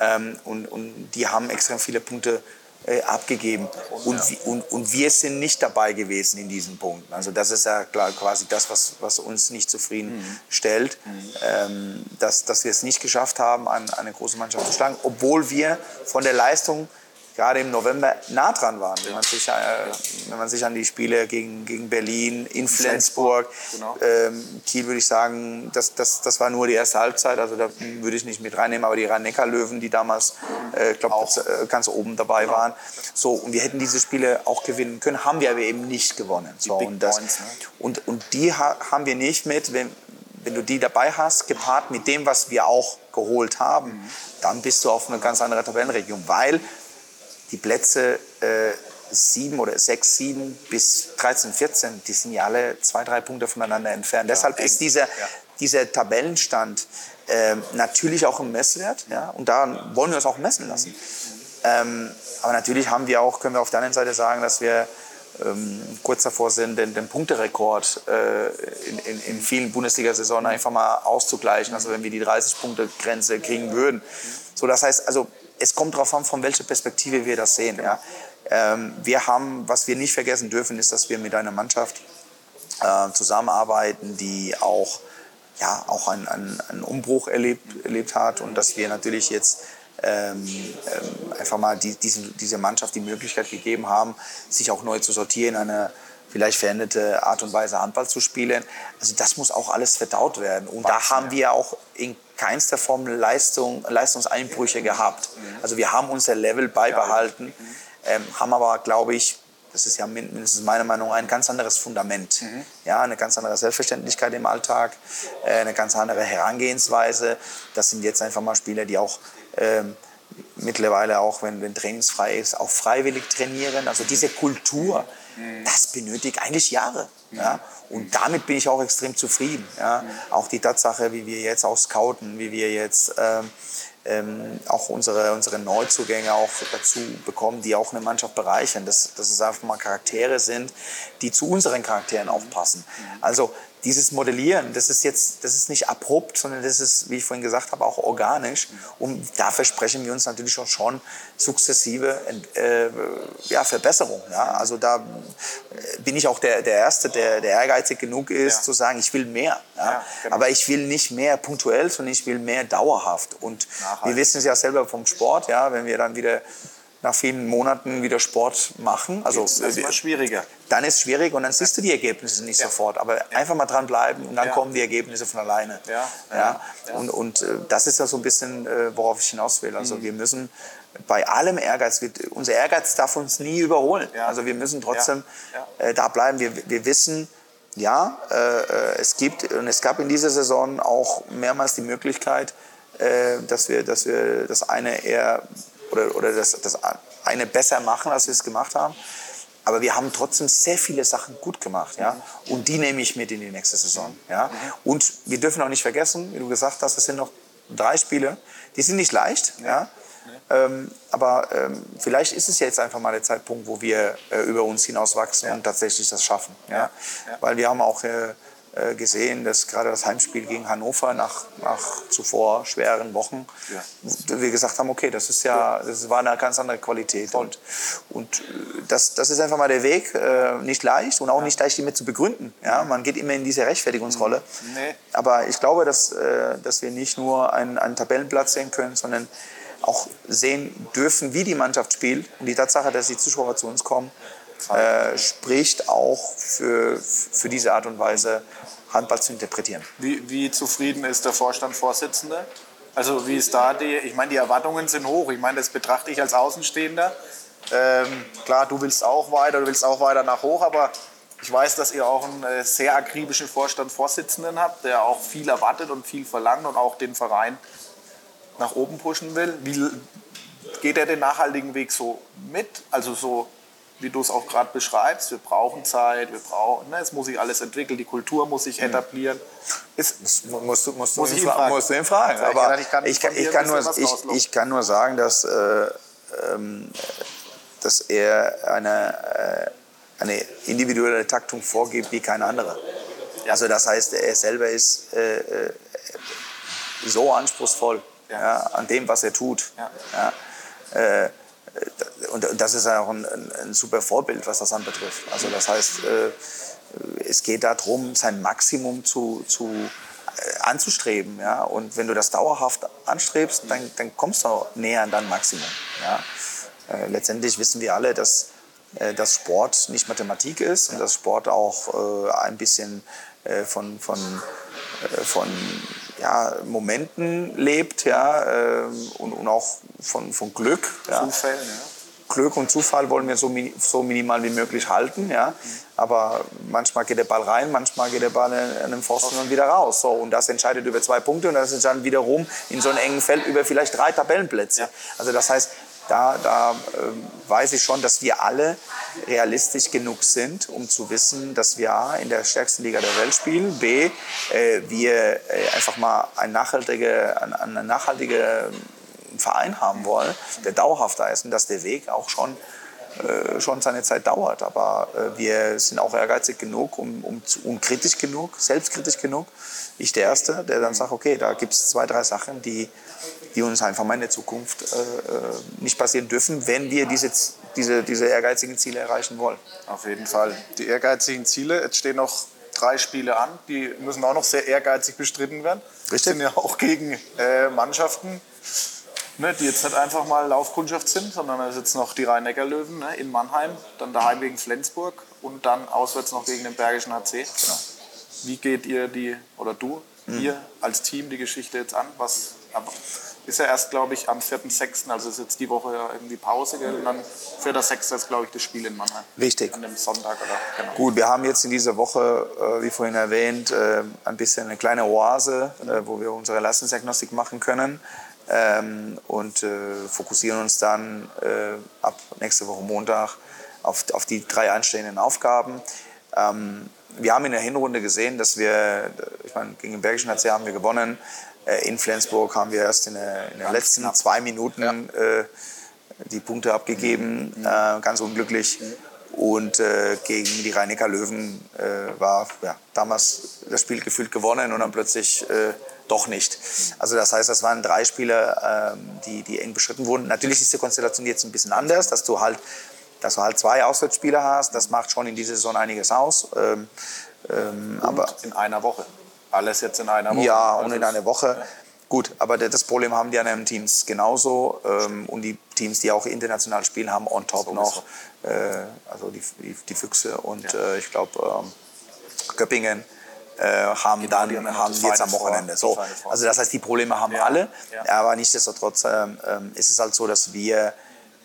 Ähm, und, und die haben extrem viele Punkte äh, abgegeben. Und, und, und wir sind nicht dabei gewesen in diesen Punkten. Also das ist ja klar, quasi das, was, was uns nicht zufrieden mhm. stellt, mhm. Ähm, dass, dass wir es nicht geschafft haben, an, eine große Mannschaft zu schlagen, obwohl wir von der Leistung gerade im November nah dran waren. Wenn man sich, äh, wenn man sich an die Spiele gegen, gegen Berlin, in Flensburg, genau. ähm, Kiel würde ich sagen, das, das, das war nur die erste Halbzeit, also da würde ich nicht mit reinnehmen, aber die Rhein-Neckar-Löwen, die damals, äh, glaube äh, ganz oben dabei genau. waren. So, und wir hätten diese Spiele auch gewinnen können, haben wir aber eben nicht gewonnen. So, und, das, Points, ne? und, und die ha haben wir nicht mit, wenn, wenn du die dabei hast, gepaart mit dem, was wir auch geholt haben, mhm. dann bist du auf eine ganz andere Tabellenregion, weil die Plätze äh, 7 oder 6, 7 bis 13, 14, die sind ja alle zwei, drei Punkte voneinander entfernt. Ja, Deshalb ist dieser, ja. dieser Tabellenstand äh, natürlich auch ein Messwert. Ja? Und daran wollen wir uns auch messen lassen. Ähm, aber natürlich haben wir auch, können wir auf der anderen Seite sagen, dass wir ähm, kurz davor sind, den, den Punkterekord äh, in, in, in, vielen Bundesliga-Saisonen einfach mal auszugleichen. Also wenn wir die 30-Punkte-Grenze kriegen würden. So, das heißt, also es kommt darauf an, von welcher Perspektive wir das sehen. Ja. Ähm, wir haben, was wir nicht vergessen dürfen, ist, dass wir mit einer Mannschaft äh, zusammenarbeiten, die auch, ja, auch einen, einen, einen Umbruch erlebt, erlebt hat und dass wir natürlich jetzt ähm, ähm, einfach mal die, diesen, diese Mannschaft die Möglichkeit gegeben haben, sich auch neu zu sortieren, eine vielleicht veränderte Art und Weise Handball zu spielen. Also das muss auch alles verdaut werden. Und da haben wir auch in keinster Form Leistung, Leistungseinbrüche gehabt. Also wir haben unser Level beibehalten, ähm, haben aber, glaube ich, das ist ja mindestens meiner Meinung nach ein ganz anderes Fundament. Ja, eine ganz andere Selbstverständlichkeit im Alltag, äh, eine ganz andere Herangehensweise. Das sind jetzt einfach mal Spieler, die auch ähm, mittlerweile auch, wenn, wenn trainingsfrei ist, auch freiwillig trainieren. Also diese Kultur, das benötigt eigentlich Jahre. Ja? Und damit bin ich auch extrem zufrieden. Ja? Auch die Tatsache, wie wir jetzt auch scouten, wie wir jetzt ähm, ähm, auch unsere, unsere Neuzugänge auch dazu bekommen, die auch eine Mannschaft bereichern. Dass, dass es einfach mal Charaktere sind, die zu unseren Charakteren auch passen. Also dieses Modellieren, das ist jetzt, das ist nicht abrupt, sondern das ist, wie ich vorhin gesagt habe, auch organisch. Und da versprechen wir uns natürlich auch schon sukzessive äh, ja, Verbesserung. Ja? Also da äh, bin ich auch der, der Erste, der, der ehrgeizig genug ist, ja. zu sagen, ich will mehr. Ja genau. Aber ich will nicht mehr punktuell, sondern ich will mehr dauerhaft. Und Nachhaltig. wir wissen es ja selber vom Sport, ja, wenn wir dann wieder nach vielen Monaten wieder Sport machen. Also das ist immer schwieriger. Dann ist es schwierig und dann siehst du die Ergebnisse nicht ja. sofort. Aber ja. einfach mal dranbleiben und dann ja. kommen die Ergebnisse von alleine. Ja. Und, und äh, das ist ja so ein bisschen, äh, worauf ich hinaus will. Also mhm. wir müssen bei allem Ehrgeiz, unser Ehrgeiz darf uns nie überholen. Also wir müssen trotzdem äh, da bleiben. Wir, wir wissen, ja, äh, äh, es gibt und es gab in dieser Saison auch mehrmals die Möglichkeit, äh, dass wir, dass wir das eine eher oder, oder das, das eine besser machen, als wir es gemacht haben. Aber wir haben trotzdem sehr viele Sachen gut gemacht. Ja? Und die nehme ich mit in die nächste Saison. Ja? Und wir dürfen auch nicht vergessen, wie du gesagt hast, es sind noch drei Spiele. Die sind nicht leicht. Ja? Ähm, aber ähm, vielleicht ist es jetzt einfach mal der Zeitpunkt, wo wir äh, über uns hinauswachsen ja. und tatsächlich das schaffen. Ja? ja? Weil wir haben auch äh, gesehen, dass gerade das Heimspiel gegen Hannover nach, nach zuvor schweren Wochen, ja. wir gesagt haben, okay, das ist ja, das war eine ganz andere Qualität. Und, und das, das ist einfach mal der Weg, äh, nicht leicht und auch ja. nicht leicht immer zu begründen. Ja? Man geht immer in diese Rechtfertigungsrolle. Mhm. Nee. Aber ich glaube, dass, äh, dass wir nicht nur einen, einen Tabellenplatz sehen können, sondern auch sehen dürfen, wie die Mannschaft spielt. Und die Tatsache, dass die Zuschauer zu uns kommen, äh, spricht auch für, für diese Art und Weise, Handball zu interpretieren. Wie, wie zufrieden ist der Vorstandsvorsitzende? Also wie ist da die, ich meine, die Erwartungen sind hoch. Ich meine, das betrachte ich als Außenstehender. Ähm, klar, du willst auch weiter, du willst auch weiter nach hoch, aber ich weiß, dass ihr auch einen äh, sehr akribischen Vorstandsvorsitzenden habt, der auch viel erwartet und viel verlangt und auch den Verein nach oben pushen will. Wie geht er den nachhaltigen Weg so mit? Also so wie du es auch gerade beschreibst, wir brauchen Zeit, wir brauchen, ne, es muss sich alles entwickeln, die Kultur muss sich hm. etablieren. Ist, das musst, du, musst, muss du ihn fragen. musst du ihn fragen. Aber ich kann, ich kann, ich kann nur, ich, ich, kann nur sagen, dass, äh, ähm, dass er eine, äh, eine individuelle Taktung vorgibt wie kein anderer. Also das heißt, er selber ist äh, äh so anspruchsvoll ja. ja. an dem, was er tut. Ja. Äh, und das ist ja auch ein, ein, super Vorbild, was das anbetrifft. Also das heißt, äh, es geht darum, sein Maximum zu, zu äh, anzustreben. Ja? Und wenn du das dauerhaft anstrebst, dann, dann kommst du näher an dein Maximum. Ja? Letztendlich wissen wir alle, dass, dass Sport nicht Mathematik ist und dass Sport auch ein bisschen von, von, von ja, Momenten lebt ja, ähm, und, und auch von, von Glück. Ja. Zufällen, ja. Glück und Zufall wollen wir so, so minimal wie möglich halten. Ja? Aber manchmal geht der Ball rein, manchmal geht der Ball in den Pfosten und wieder raus. So, und das entscheidet über zwei Punkte und das entscheidet wiederum in so einem engen Feld über vielleicht drei Tabellenplätze. Ja. Also das heißt, da, da äh, weiß ich schon, dass wir alle realistisch genug sind, um zu wissen, dass wir A, in der stärksten Liga der Welt spielen, B, äh, wir äh, einfach mal ein nachhaltige, ein, eine nachhaltige Verein haben wollen, der dauerhaft da ist und dass der Weg auch schon, äh, schon seine Zeit dauert. Aber äh, wir sind auch ehrgeizig genug um, um, um kritisch genug, selbstkritisch genug. Ich der Erste, der dann sagt, okay, da gibt es zwei, drei Sachen, die, die uns einfach mal in der Zukunft äh, äh, nicht passieren dürfen, wenn wir diese, diese, diese ehrgeizigen Ziele erreichen wollen. Auf jeden Fall. Die ehrgeizigen Ziele, jetzt stehen noch drei Spiele an, die müssen auch noch sehr ehrgeizig bestritten werden. Richtig. sind ja auch gegen äh, Mannschaften, ne, die jetzt nicht einfach mal Laufkundschaft sind, sondern da sitzen noch die Rhein-Neckar-Löwen ne, in Mannheim, dann daheim gegen Flensburg und dann auswärts noch gegen den Bergischen HC. Genau. Wie geht ihr die, oder du, mhm. hier als Team die Geschichte jetzt an? Was ist ja erst, glaube ich, am 4.6., also ist jetzt die Woche ja irgendwie Pause, gell? und dann 4.6. ist, glaube ich, das Spiel in Mannheim. Richtig. An dem Sonntag, oder? Genau. Gut, wir haben jetzt in dieser Woche, äh, wie vorhin erwähnt, äh, ein bisschen eine kleine Oase, äh, wo wir unsere Leistungsdiagnostik machen können ähm, und äh, fokussieren uns dann äh, ab nächste Woche Montag auf, auf die drei anstehenden Aufgaben. Ähm, wir haben in der Hinrunde gesehen, dass wir, ich meine, gegen den Bergischen HC haben wir gewonnen. Äh, in Flensburg haben wir erst in, der, in den letzten knapp. zwei Minuten ja. äh, die Punkte abgegeben, mhm. äh, ganz unglücklich. Mhm. Und äh, gegen die rhein löwen äh, war ja, damals das Spiel gefühlt gewonnen und dann plötzlich äh, doch nicht. Also das heißt, das waren drei Spiele, ähm, die, die eng beschritten wurden. Natürlich ist die Konstellation jetzt ein bisschen anders, dass du halt, dass du halt zwei Auswärtsspieler hast. Das macht schon in dieser Saison einiges aus. Ähm, ähm, aber in einer Woche. Alles jetzt in einer Woche. Ja, und in einer Woche. Ja. Gut, aber das Problem haben die anderen Teams genauso. Ähm, und die Teams, die auch international spielen, haben on top noch äh, also die, die, die, Füchse und ja. äh, ich glaube ähm, Göppingen äh, haben genau, dann haben jetzt am Wochenende. So, also das heißt, die Probleme haben ja. alle, ja. aber nichtsdestotrotz ähm, ähm, ist es halt so, dass wir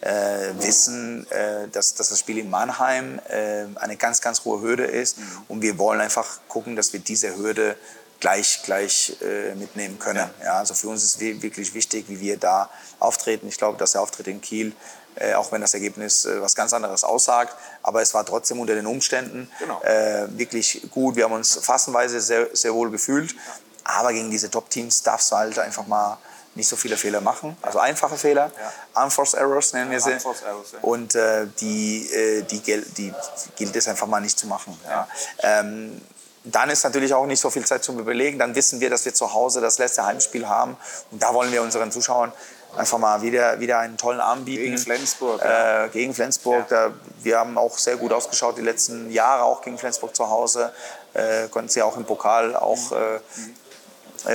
äh, wissen, äh, dass, dass das Spiel in Mannheim äh, eine ganz, ganz hohe Hürde ist mhm. und wir wollen einfach gucken, dass wir diese Hürde gleich, gleich äh, mitnehmen können. Ja. ja. also für uns ist wirklich wichtig, wie wir da auftreten. Ich glaube, dass der Auftritt in Kiel äh, auch wenn das Ergebnis äh, was ganz anderes aussagt. Aber es war trotzdem unter den Umständen Genau. äh, wirklich gut. Wir haben uns fassenweise sehr, sehr wohl gefühlt. Aber gegen diese Top-Teams darfst du halt einfach mal nicht so viele Fehler machen. Also einfache Fehler, Unforced Errors nennen wir sie. Errors, ja. Und äh, die, äh, die, gel- die gilt es einfach mal nicht zu machen. Ja. Ähm, dann ist natürlich auch nicht so viel Zeit zum Überlegen. Dann wissen wir, dass wir zu Hause das letzte Heimspiel haben. Und da wollen wir unseren Zuschauern einfach mal wieder, wieder einen tollen Abend bieten. Gegen Flensburg, Äh, gegen Flensburg. Da, wir haben auch sehr gut ausgeschaut die letzten Jahre, auch gegen Flensburg zu Hause. Äh, konnten sie auch im Pokal auch äh, äh,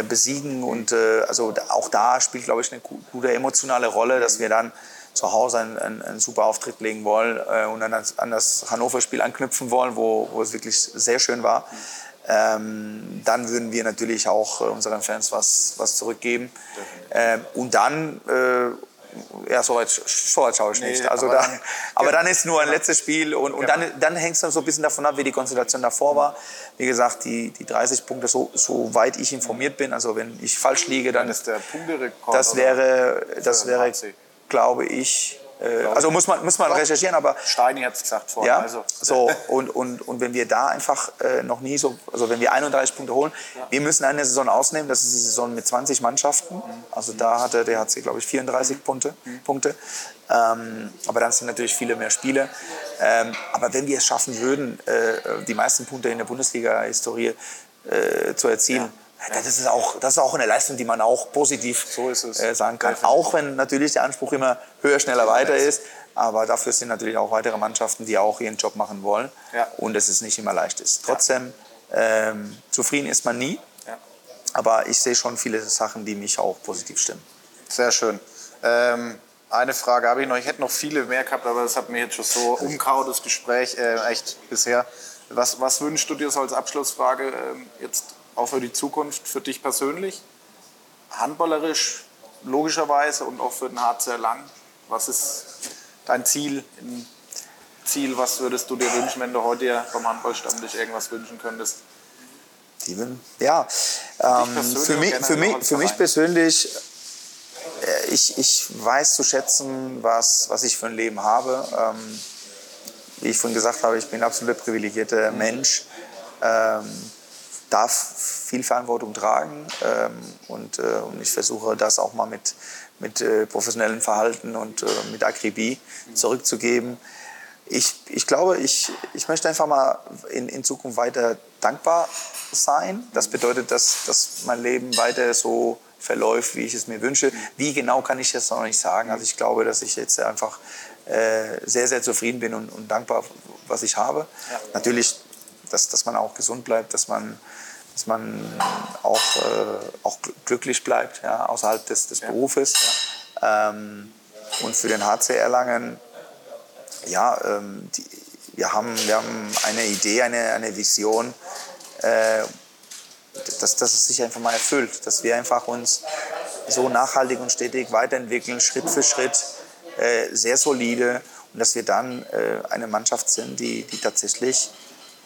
besiegen. Und äh, also auch da spielt, glaube ich, eine gu- gute emotionale Rolle, dass wir dann zu Hause einen, einen, einen super Auftritt legen wollen äh, und an das, an das Hannover-Spiel anknüpfen wollen, wo, wo es wirklich sehr schön war. Ähm, dann würden wir natürlich auch äh, unseren Fans was, was zurückgeben. Ähm, und dann, äh, ja, soweit so weit schaue ich Nee, nicht. Also aber da, dann- aber dann ist nur ein letztes Spiel und, und dann, dann hängt es dann so ein bisschen davon ab, wie die Konstellation davor war. Wie gesagt, die, die 30 Punkte, so, soweit ich informiert bin, also wenn ich falsch liege, dann Das ist der Punkterekord. das wäre, das wäre, glaube ich, äh, also muss man, muss man recherchieren, aber Steini hat es gesagt vorhin. ja, Also, so und, und, und wenn wir da einfach äh, noch nie so, also wenn wir 31 Punkte holen, wir müssen eine Saison ausnehmen, das ist die Saison mit 20 Mannschaften, also da hatte der HC, glaube ich, 34 Punkte, Punkte. Ähm, aber dann sind natürlich viele mehr Spiele. Ähm, aber wenn wir es schaffen würden, äh, die meisten Punkte in der Bundesliga-Historie äh, zu erzielen, das ist, auch, das ist auch eine Leistung, die man auch positiv So es. äh, sagen kann. Auch wenn natürlich der Anspruch immer höher, schneller, weiter ist. Aber dafür sind natürlich auch weitere Mannschaften, die auch ihren Job machen wollen. Ja. Und es ist nicht immer leicht ist. Trotzdem, ähm, zufrieden ist man nie. Ja. Aber ich sehe schon viele Sachen, die mich auch positiv stimmen. Sehr schön. Ähm, eine Frage habe ich noch. Ich hätte noch viele mehr gehabt, aber das hat mir jetzt schon so umkaut, das Gespräch, äh, echt bisher. Was, was wünschst du dir so als Abschlussfrage ähm, jetzt auch für die Zukunft, für dich persönlich? Handballerisch, logischerweise und auch für den HC Lang. Was ist dein Ziel? Ziel, was würdest du dir wünschen, wenn du heute beim Handballstammtisch irgendwas wünschen könntest? Steven? Ja, ähm, für, mich, für, mich, für mich persönlich, äh, ich, ich weiß zu schätzen, was, was ich für ein Leben habe. Ähm, wie ich vorhin gesagt habe, ich bin ein absolut privilegierter Mensch, ähm, darf viel Verantwortung tragen ähm, und, äh, und ich versuche das auch mal mit, mit äh, professionellem Verhalten und äh, mit Akribie zurückzugeben. Ich, ich glaube, ich, ich möchte einfach mal in, in Zukunft weiter dankbar sein. Das bedeutet, dass, dass mein Leben weiter so verläuft, wie ich es mir wünsche. Wie genau kann ich das noch nicht sagen. Also ich glaube, dass ich jetzt einfach äh, sehr, sehr zufrieden bin und, und dankbar, was ich habe. Natürlich, dass, dass man auch gesund bleibt, dass man, dass man auch, äh, auch gl- glücklich bleibt ja, außerhalb des, des Berufes. Ähm, und für den HC Erlangen ja, ähm, die, wir, haben, wir haben eine Idee, eine, eine Vision, äh, dass, dass es sich einfach mal erfüllt, dass wir einfach uns so nachhaltig und stetig weiterentwickeln, Schritt für Schritt, äh, sehr solide und dass wir dann äh, eine Mannschaft sind, die, die tatsächlich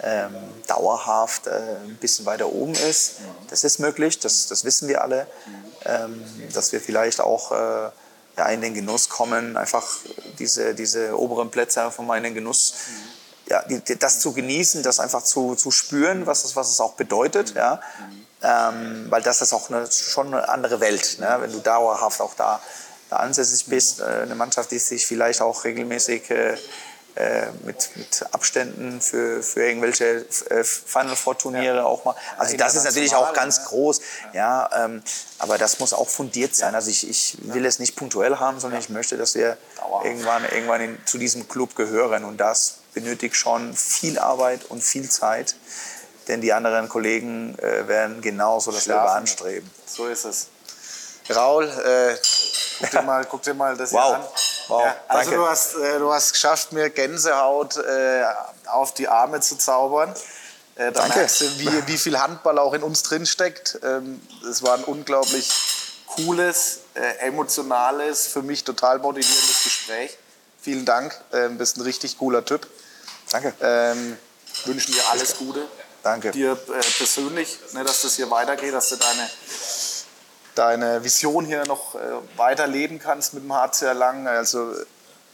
ähm, dauerhaft äh, ein bisschen weiter oben ist. Das ist möglich, das, das wissen wir alle, ähm, dass wir vielleicht auch äh, ja, in den Genuss kommen, einfach diese, diese oberen Plätze in den Genuss, ja, die, das zu genießen, das einfach zu, zu spüren, was es, was es auch bedeutet, ja. Ähm, weil das ist auch eine, schon eine andere Welt, ne? wenn du dauerhaft auch da, da ansässig bist, äh, eine Mannschaft, die sich vielleicht auch regelmäßig äh, äh, mit, mit Abständen für, für irgendwelche äh, Final Four Turniere auch mal. Also das ist natürlich auch ganz ne? groß, ja, ähm, aber das muss auch fundiert sein. Also ich, ich will es nicht punktuell haben, sondern ich möchte, dass wir Dauerhaft. irgendwann, irgendwann in, zu diesem Club gehören und das benötigt schon viel Arbeit und viel Zeit, denn die anderen Kollegen äh, werden genauso dasselbe anstreben. So ist es. Raul, äh, guck, dir mal, guck dir mal das Wow. hier an. Wow, Ja, also danke. du hast, äh, du hast geschafft, mir Gänsehaut äh, auf die Arme zu zaubern. Äh, da Danke. merkst du, wie, wie viel Handball auch in uns drinsteckt. Ähm, es war ein unglaublich cooles, äh, emotionales, für mich total motivierendes Gespräch. Vielen Dank, ähm, bist ein richtig cooler Typ. Danke. Ähm, wünschen dir alles Gute. Danke. Dir äh, persönlich, ne, dass das hier weitergeht, dass du deine, deine Vision hier noch äh, weiterleben kannst mit dem HC Erlangen. Also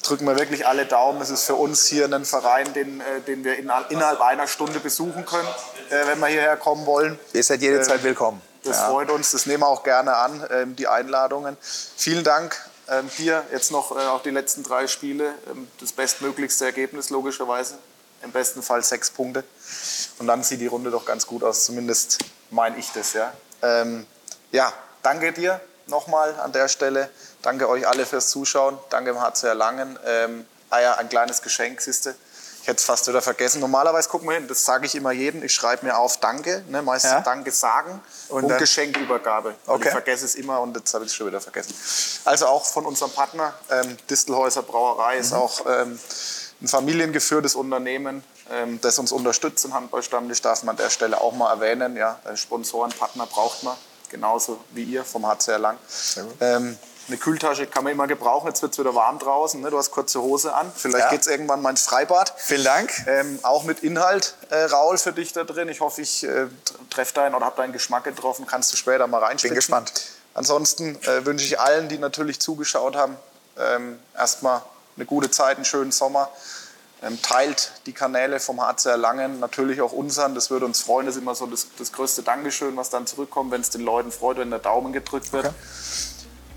drücken wir wirklich alle Daumen. Es ist für uns hier ein Verein, den, äh, den wir in, innerhalb einer Stunde besuchen können, äh, wenn wir hierher kommen wollen. Ihr seid jederzeit willkommen. Das ja. freut uns, das nehmen wir auch gerne an, ähm, die Einladungen. Vielen Dank ähm, dir jetzt noch äh, auf die letzten drei Spiele. Ähm, das bestmöglichste Ergebnis logischerweise. Im besten Fall sechs Punkte. Und dann sieht die Runde doch ganz gut aus, zumindest meine ich das. Ja, ähm, ja danke dir nochmal an der Stelle. Danke euch alle fürs Zuschauen. Danke im HCR Langen. Ähm, ah ja, ein kleines Geschenk, siehste. Ich hätte es fast wieder vergessen. Normalerweise, guck mal hin, das sage ich immer jedem. Ich schreibe mir auf Danke, ne, meistens ja. Danke sagen und, und Geschenkübergabe. Okay. Ich vergesse es immer und jetzt habe ich es schon wieder vergessen. Also auch von unserem Partner, ähm, Distelhäuser Brauerei, mhm. ist auch ähm, ein familiengeführtes Unternehmen, ähm, das uns unterstützt im Handballstammtisch, darf man an der Stelle auch mal erwähnen. Ja, Sponsoren, Partner braucht man, genauso wie ihr vom HCR Lang. Ähm, eine Kühltasche kann man immer gebrauchen. Jetzt wird es wieder warm draußen. Ne? Du hast kurze Hose an. Vielleicht ja. geht es irgendwann mal ins Freibad. Vielen Dank. Ähm, auch mit Inhalt, äh, Raul, für dich da drin. Ich hoffe, ich äh, treffe deinen oder habe deinen Geschmack getroffen. Kannst du später mal reinspielen. Bin gespannt. Ansonsten äh, wünsche ich allen, die natürlich zugeschaut haben, ähm, erstmal eine gute Zeit, einen schönen Sommer. Ähm, teilt die Kanäle vom HCR Langen, natürlich auch unseren. Das würde uns freuen. Das ist immer so das, das größte Dankeschön, was dann zurückkommt, wenn es den Leuten freut, wenn der Daumen gedrückt wird. Okay.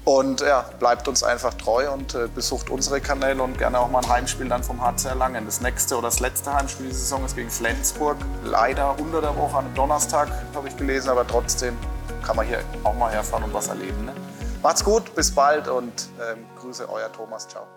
Und ja, bleibt uns einfach treu und äh, besucht unsere Kanäle und gerne auch mal ein Heimspiel dann vom HCR Langen. Das nächste oder das letzte Heimspiel dieser Saison ist gegen Flensburg. Leider unter der Woche an einem Donnerstag, habe ich gelesen, aber trotzdem kann man hier auch mal herfahren und was erleben. Ne? Macht's gut, bis bald und ähm, Grüße, euer Thomas. Ciao.